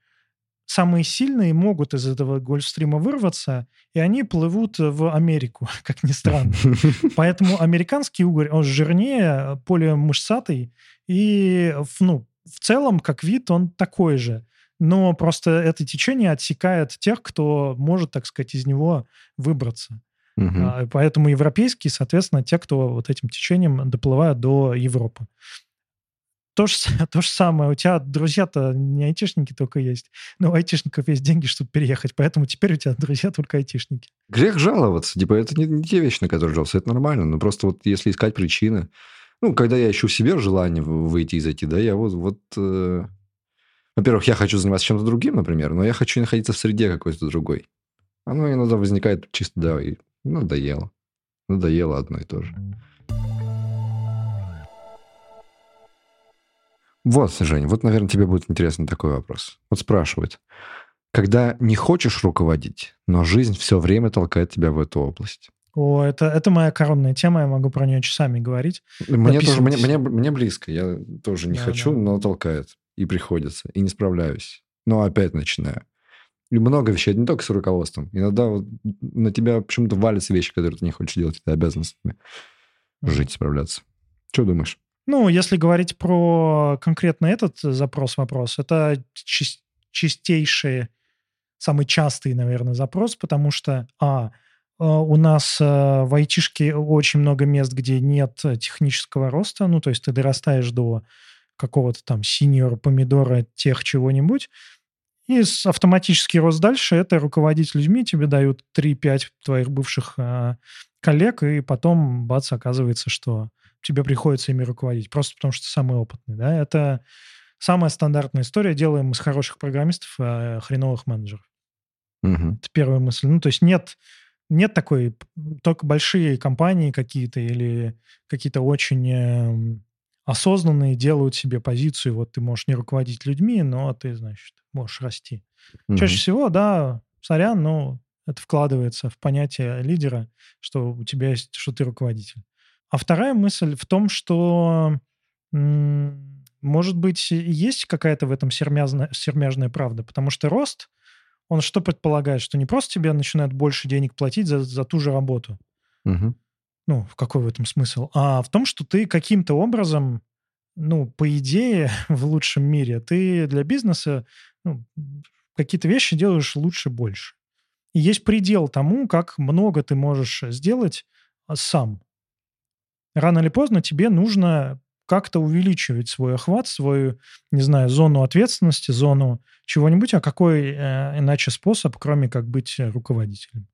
самые сильные могут из этого Гольфстрима вырваться, и они плывут в Америку, как ни странно. Поэтому американский угорь, он жирнее, более мышцатый, и ну, в целом, как вид, он такой же но просто это течение отсекает тех, кто может, так сказать, из него выбраться. Угу. Поэтому европейские, соответственно, те, кто вот этим течением доплывают до Европы. То же, то же самое. У тебя друзья-то не айтишники только есть. Но у айтишников есть деньги, чтобы переехать. Поэтому теперь у тебя друзья только айтишники. Грех жаловаться. Типа, это не, не те вещи, на которые жаловаться. Это нормально. Но просто вот если искать причины... Ну, когда я ищу в себе желание выйти и зайти, да, я вот... вот э... Во-первых, я хочу заниматься чем-то другим, например, но я хочу находиться в среде какой-то другой. Оно иногда возникает чисто, да, и надоело. Надоело одно и то же. Вот, Жень, вот, наверное, тебе будет интересный такой вопрос. Вот спрашивают, когда не хочешь руководить, но жизнь все время толкает тебя в эту область. О, это, это моя коронная тема, я могу про нее часами говорить. Мне тоже, мне, мне, мне близко, я тоже не да, хочу, да. но толкает. И приходится, и не справляюсь. Но опять начинаю. И много вещей, не только с руководством. Иногда вот на тебя почему-то валятся вещи, которые ты не хочешь делать, ты обязан с ними жить, справляться. Что думаешь? Ну, если говорить про конкретно этот запрос-вопрос, это чистейший, самый частый, наверное, запрос, потому что, а, э, у нас э, в айтишке очень много мест, где нет технического роста, ну, то есть ты дорастаешь до какого-то там синьора, помидора, тех чего-нибудь, и автоматический рост дальше – это руководить людьми, тебе дают 3-5 твоих бывших э, коллег, и потом, бац, оказывается, что тебе приходится ими руководить, просто потому что ты самый опытный. Да? Это самая стандартная история. Делаем из хороших программистов э, хреновых менеджеров. Угу. Это первая мысль. Ну, то есть нет, нет такой, только большие компании какие-то или какие-то очень э, осознанные делают себе позицию, вот ты можешь не руководить людьми, но ты, значит, можешь расти. Угу. Чаще всего, да, сорян, но это вкладывается в понятие лидера, что у тебя есть, что ты руководитель. А вторая мысль в том, что, может быть, есть какая-то в этом сермяжная, сермяжная правда, потому что рост, он что предполагает? Что не просто тебе начинают больше денег платить за, за ту же работу. Угу. Ну, в какой в этом смысл? А в том, что ты каким-то образом, ну, по идее, в лучшем мире, ты для бизнеса ну, какие-то вещи делаешь лучше больше. И есть предел тому, как много ты можешь сделать а, сам рано или поздно тебе нужно как-то увеличивать свой охват, свою, не знаю, зону ответственности, зону чего-нибудь, а какой э, иначе способ, кроме как быть руководителем.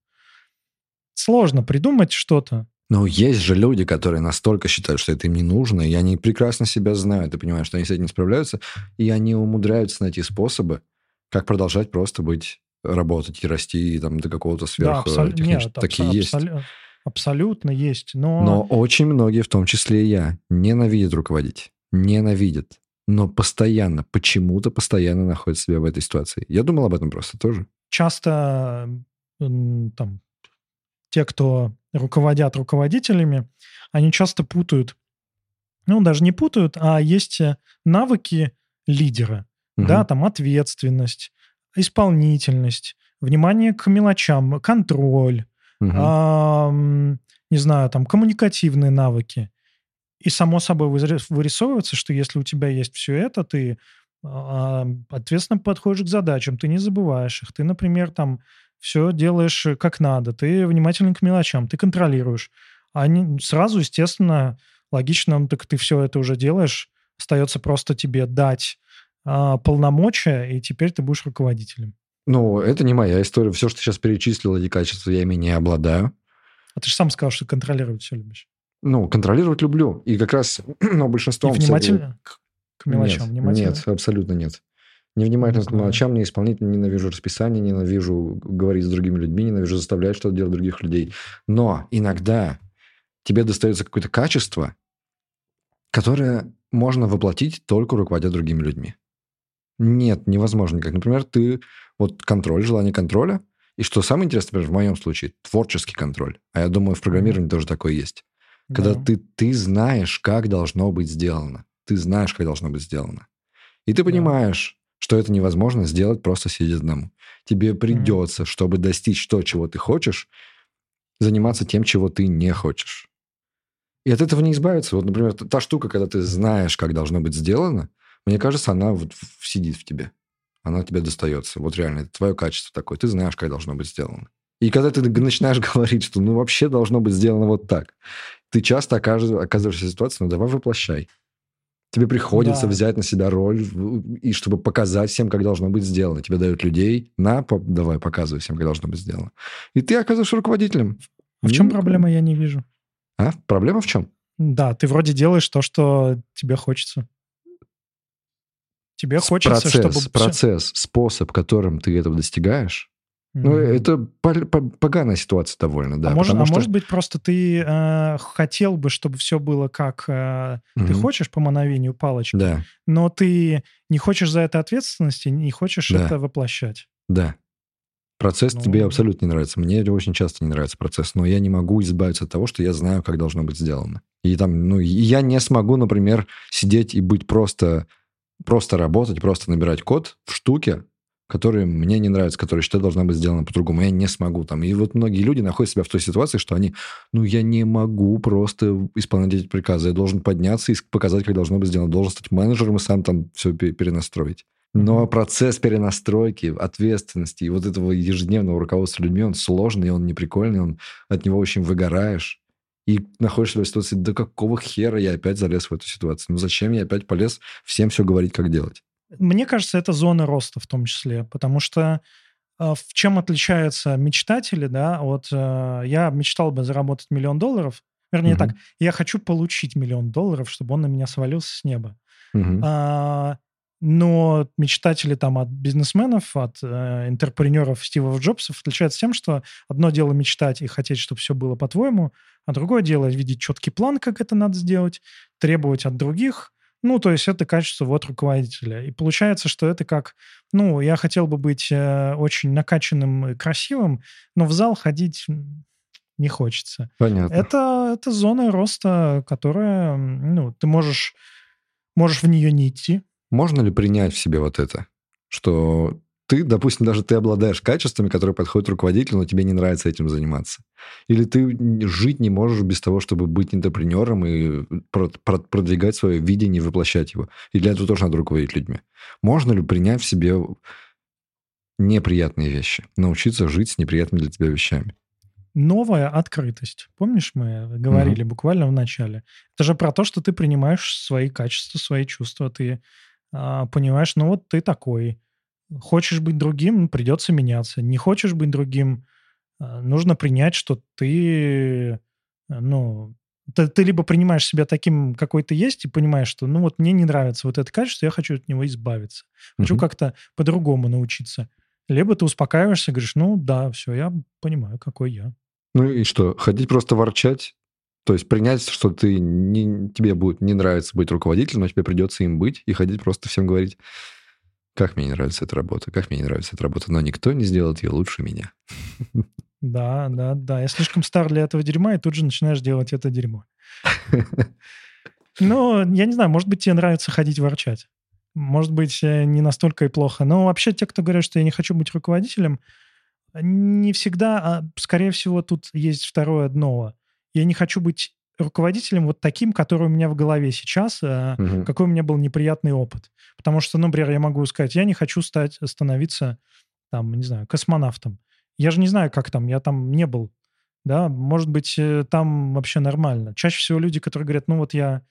Сложно придумать что-то. Но есть же люди, которые настолько считают, что это им не нужно, и они прекрасно себя знают, и понимают, что они с этим не справляются, и они умудряются найти способы, как продолжать просто быть, работать и расти там, до какого-то сверхтехнического. Да, абсол... Такие абсол... есть. Абсолютно есть, но... Но очень многие, в том числе и я, ненавидят руководить. Ненавидят. Но постоянно, почему-то постоянно находят себя в этой ситуации. Я думал об этом просто тоже. Часто там те, кто руководят руководителями, они часто путают, ну, даже не путают, а есть навыки лидера, угу. да, там ответственность, исполнительность, внимание к мелочам, контроль, угу. а, не знаю, там, коммуникативные навыки. И само собой вырисовывается, что если у тебя есть все это, ты а, ответственно подходишь к задачам, ты не забываешь их, ты, например, там все делаешь как надо, ты внимательный к мелочам, ты контролируешь. А не, сразу, естественно, логично, так ты все это уже делаешь, остается просто тебе дать а, полномочия, и теперь ты будешь руководителем. Ну, это не моя история. Все, что ты сейчас перечислил, эти качества, я ими не обладаю. А ты же сам сказал, что контролировать все любишь. Ну, контролировать люблю. И как раз, ну, большинство... И внимательно к, к мелочам? Нет, внимательно? нет, абсолютно нет. Невнимательно к мелочам, не исполнительно, ненавижу расписание, ненавижу говорить с другими людьми, ненавижу заставлять что-то делать других людей. Но иногда тебе достается какое-то качество, которое можно воплотить только руководя другими людьми. Нет, невозможно никак. Например, ты вот контроль, желание контроля. И что самое интересное, например, в моем случае, творческий контроль. А я думаю, в программировании тоже такое есть. Когда да. ты, ты знаешь, как должно быть сделано. Ты знаешь, как должно быть сделано. И ты понимаешь. Что это невозможно сделать просто сидя одному. Тебе придется, mm-hmm. чтобы достичь то, чего ты хочешь, заниматься тем, чего ты не хочешь. И от этого не избавиться. Вот, например, та штука, когда ты знаешь, как должно быть сделано, мне кажется, она вот сидит в тебе она тебе достается. Вот реально, это твое качество такое. Ты знаешь, как должно быть сделано. И когда ты начинаешь говорить, что ну вообще должно быть сделано вот так, ты часто оказываешься в ситуации, ну давай воплощай. Тебе приходится да. взять на себя роль, и чтобы показать всем, как должно быть сделано. Тебе дают людей, на, по, давай, показывай всем, как должно быть сделано. И ты оказываешься руководителем. А в чем ну, проблема, я не вижу. А? Проблема в чем? Да, ты вроде делаешь то, что тебе хочется. Тебе хочется, процесс, чтобы... Процесс, способ, которым ты этого достигаешь, ну, это поганая ситуация довольно, да. А, может, а что... может быть, просто ты э, хотел бы, чтобы все было как э, угу. ты хочешь по мановению палочки, да. но ты не хочешь за это ответственности, не хочешь да. это воплощать. Да. Процесс ну... тебе абсолютно не нравится. Мне очень часто не нравится процесс, но я не могу избавиться от того, что я знаю, как должно быть сделано. И там, ну, я не смогу, например, сидеть и быть просто, просто работать, просто набирать код в штуке, которые мне не нравятся, которые считаю должна быть сделана по-другому. Я не смогу там. И вот многие люди находят себя в той ситуации, что они, ну, я не могу просто исполнять эти приказы. Я должен подняться и показать, как должно быть сделано. Должен стать менеджером и сам там все перенастроить. Но процесс перенастройки, ответственности и вот этого ежедневного руководства людьми, он сложный, он неприкольный, он от него очень выгораешь. И находишься в ситуации, да какого хера я опять залез в эту ситуацию? Ну зачем я опять полез всем все говорить, как делать? Мне кажется, это зона роста в том числе, потому что э, в чем отличаются мечтатели, да, вот э, я мечтал бы заработать миллион долларов, вернее угу. так, я хочу получить миллион долларов, чтобы он на меня свалился с неба. Угу. А, но мечтатели там от бизнесменов, от э, интерпренеров Стивов Джобсов отличаются тем, что одно дело мечтать и хотеть, чтобы все было по-твоему, а другое дело видеть четкий план, как это надо сделать, требовать от других, ну, то есть это качество вот руководителя. И получается, что это как, ну, я хотел бы быть э, очень накачанным и красивым, но в зал ходить не хочется. Понятно. Это, это зона роста, которая, ну, ты можешь, можешь в нее не идти. Можно ли принять в себе вот это? Что ты, допустим, даже ты обладаешь качествами, которые подходят руководителю, но тебе не нравится этим заниматься. Или ты жить не можешь без того, чтобы быть интерпренером и продвигать свое видение и воплощать его. И для этого тоже надо руководить людьми. Можно ли принять в себе неприятные вещи? Научиться жить с неприятными для тебя вещами? Новая открытость. Помнишь, мы говорили mm-hmm. буквально в начале? Это же про то, что ты принимаешь свои качества, свои чувства. Ты а, понимаешь, ну вот ты такой Хочешь быть другим, придется меняться. Не хочешь быть другим, а, нужно принять, что ты, э, ну, ты, ты либо принимаешь себя таким, какой ты есть, и понимаешь, что, ну, вот мне не нравится вот это качество, я хочу от него избавиться. Хочу mm-hmm. как-то по-другому научиться. Либо ты успокаиваешься и говоришь, ну, да, все, я понимаю, какой я. Ну и что, ходить просто ворчать? То есть принять, что ты не, тебе будет не нравится быть руководителем, но тебе придется им быть, и ходить просто всем говорить, как мне не нравится эта работа, как мне не нравится эта работа, но никто не сделает ее лучше меня. Да, да, да. Я слишком стар для этого дерьма, и тут же начинаешь делать это дерьмо. Ну, я не знаю, может быть, тебе нравится ходить ворчать. Может быть, э, не настолько и плохо. Но вообще те, кто говорят, что я не хочу быть руководителем, не всегда, а скорее всего, тут есть второе дно. Я не хочу быть руководителем вот таким, который у меня в голове сейчас, угу. какой у меня был неприятный опыт. Потому что, ну, например, я могу сказать, я не хочу стать, становиться, там, не знаю, космонавтом. Я же не знаю, как там, я там не был. Да, может быть, э, там вообще нормально. Чаще всего люди, которые говорят, ну вот я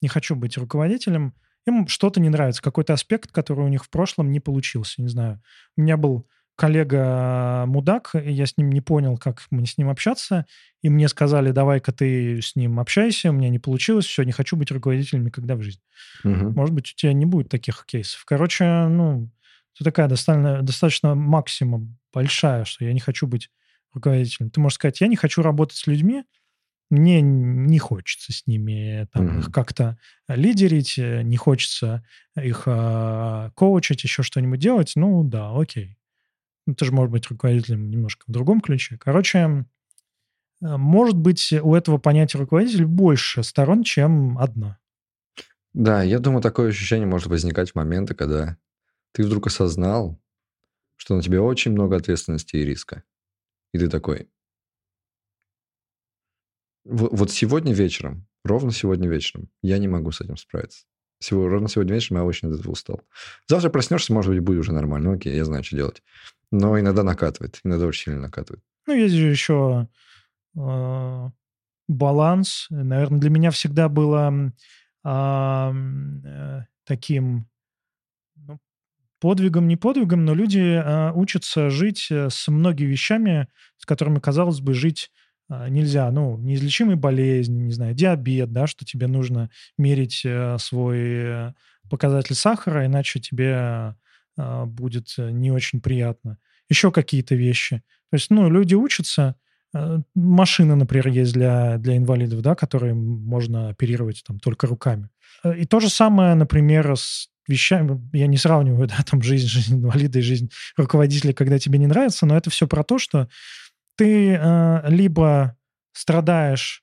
не хочу быть руководителем, им что-то не нравится, какой-то аспект, который у них в прошлом не получился. Не знаю. У меня был коллега мудак, и я с ним не понял, как мне с ним общаться, и мне сказали, давай-ка ты с ним общайся, у меня не получилось, все, не хочу быть руководителем никогда в жизни. Угу. Может быть, у тебя не будет таких кейсов. Короче, ну, это такая достаточно, достаточно максима большая, что я не хочу быть руководителем. Ты можешь сказать, я не хочу работать с людьми, мне не хочется с ними там, mm-hmm. их как-то лидерить, э, не хочется их э, коучить, еще что-нибудь делать. Ну да, окей. Ну, ты же может быть руководителем немножко в другом ключе. Короче, э, может быть, у этого понятия руководитель больше сторон, чем одна. Да, я думаю, такое ощущение может возникать в моменты, когда ты вдруг осознал, что на тебе очень много ответственности и риска. И ты такой, вот сегодня вечером, ровно сегодня вечером, я не могу с этим справиться. Всего, ровно сегодня вечером я очень от этого устал. Завтра проснешься, может быть, будет уже нормально. Окей, я знаю, что делать но иногда накатывает, иногда очень сильно накатывает. Ну, есть же еще э, баланс. Наверное, для меня всегда было э, таким ну, подвигом, не подвигом, но люди э, учатся жить э, с многими вещами, с которыми, казалось бы, жить нельзя. Ну, неизлечимые болезни, не знаю, диабет, да, что тебе нужно мерить э, свой э, показатель сахара, иначе тебе будет не очень приятно. Еще какие-то вещи. То есть, ну, люди учатся, Э, машины, например, есть для, для инвалидов, да, которые можно оперировать там только руками. Э, и то же самое, например, с вещами, я не сравниваю, да, там жизнь, жизнь инвалида и жизнь руководителя, когда тебе не нравится, но это все про то, что ты э, либо страдаешь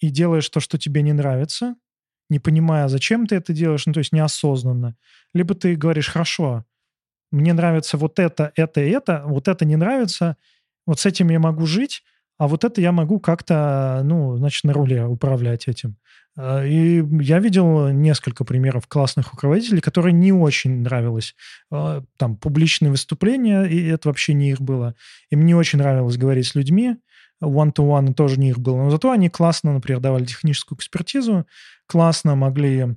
и делаешь то, что тебе не нравится, не понимая, зачем ты это делаешь, ну, то есть неосознанно, либо ты говоришь, хорошо, мне нравится вот это, это и это, вот это не нравится, вот с этим я могу жить, а вот это я могу как-то, ну, значит, на руле управлять этим. А, и я видел несколько примеров классных руководителей, которые не очень нравилось. А, там публичные выступления, и это вообще не их было. Им не очень нравилось говорить с людьми. One-to-one тоже не их было. Но зато они классно, например, давали техническую экспертизу, классно могли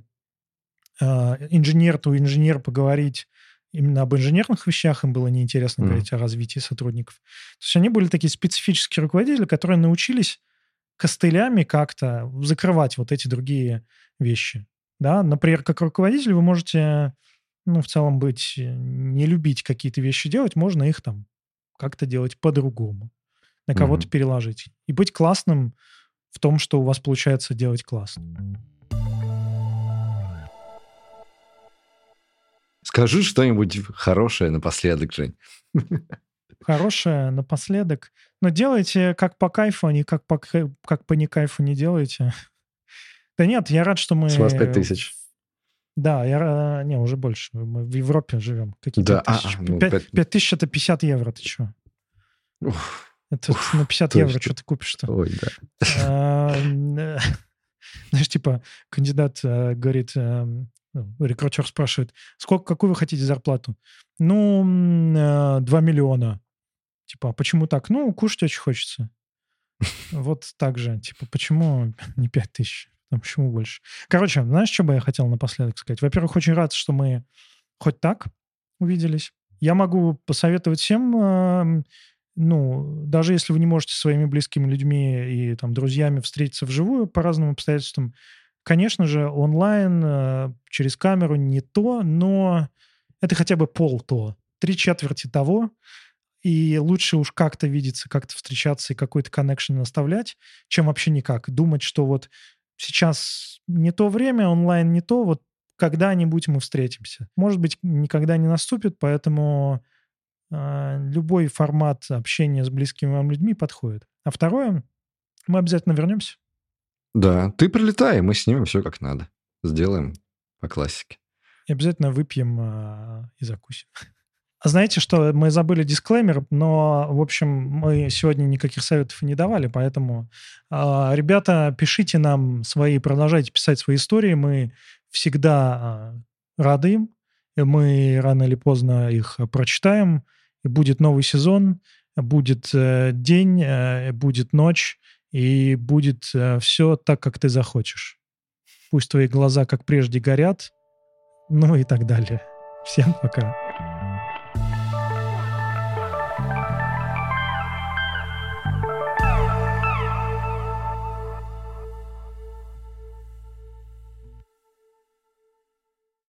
а, инженер то инженер поговорить именно об инженерных вещах им было неинтересно mm. говорить о развитии сотрудников. То есть они были такие специфические руководители, которые научились костылями как-то закрывать вот эти другие вещи. Да? Например, как руководитель вы можете, ну, в целом быть, э, не любить какие-то вещи делать, можно их там как-то делать по-другому, на кого-то mm-hmm. переложить. И быть классным в том, что у вас получается делать классно. Скажи что-нибудь хорошее напоследок, Жень. Хорошее напоследок. Но делайте как по кайфу, а не как по, как по не кайфу не делайте. Да нет, я рад, что мы... С вас пять тысяч. Да, я... Не, уже больше. Мы в Европе живем. Какие да, а, тысяч? А, ну, 5, 5 тысяч — это 50 евро, ты что? Это Уф, на 50 евро что ты купишь-то? Ой, да. А, знаешь, типа, кандидат э, говорит, эм, ну, рекрутер спрашивает, сколько, какую вы хотите зарплату? Ну, 2 э, миллиона. Типа, а почему так? Ну, кушать очень хочется. Вот так же. Типа, почему не 5 тысяч? Почему больше? Короче, знаешь, что бы я хотел напоследок сказать? Во-первых, очень рад, что мы хоть так увиделись. Я могу посоветовать всем, ну, даже если вы не можете своими близкими людьми и там друзьями встретиться вживую по разным обстоятельствам, Конечно же, онлайн э, через камеру не то, но это хотя бы пол то. Три четверти того. И лучше уж как-то видеться, как-то встречаться и какой-то коннекшн оставлять, чем вообще никак. Думать, что вот сейчас не то время, онлайн не то, вот когда-нибудь мы встретимся. Может быть, никогда не наступит, поэтому любой формат общения с близкими вам людьми подходит. А второе, мы обязательно вернемся. Да, ты прилетай, мы снимем все как надо. Сделаем по классике. И обязательно выпьем э, и закусим. А знаете, что мы забыли дисклеймер, но, в общем, мы сегодня никаких советов и не давали, поэтому, э, ребята, пишите нам свои, продолжайте писать свои истории, мы всегда э, рады им, мы рано или поздно их прочитаем, будет новый сезон, будет э, день, э, будет ночь, и будет э, все так, как ты захочешь. Пусть твои глаза, как прежде, горят, ну и так далее. Всем пока.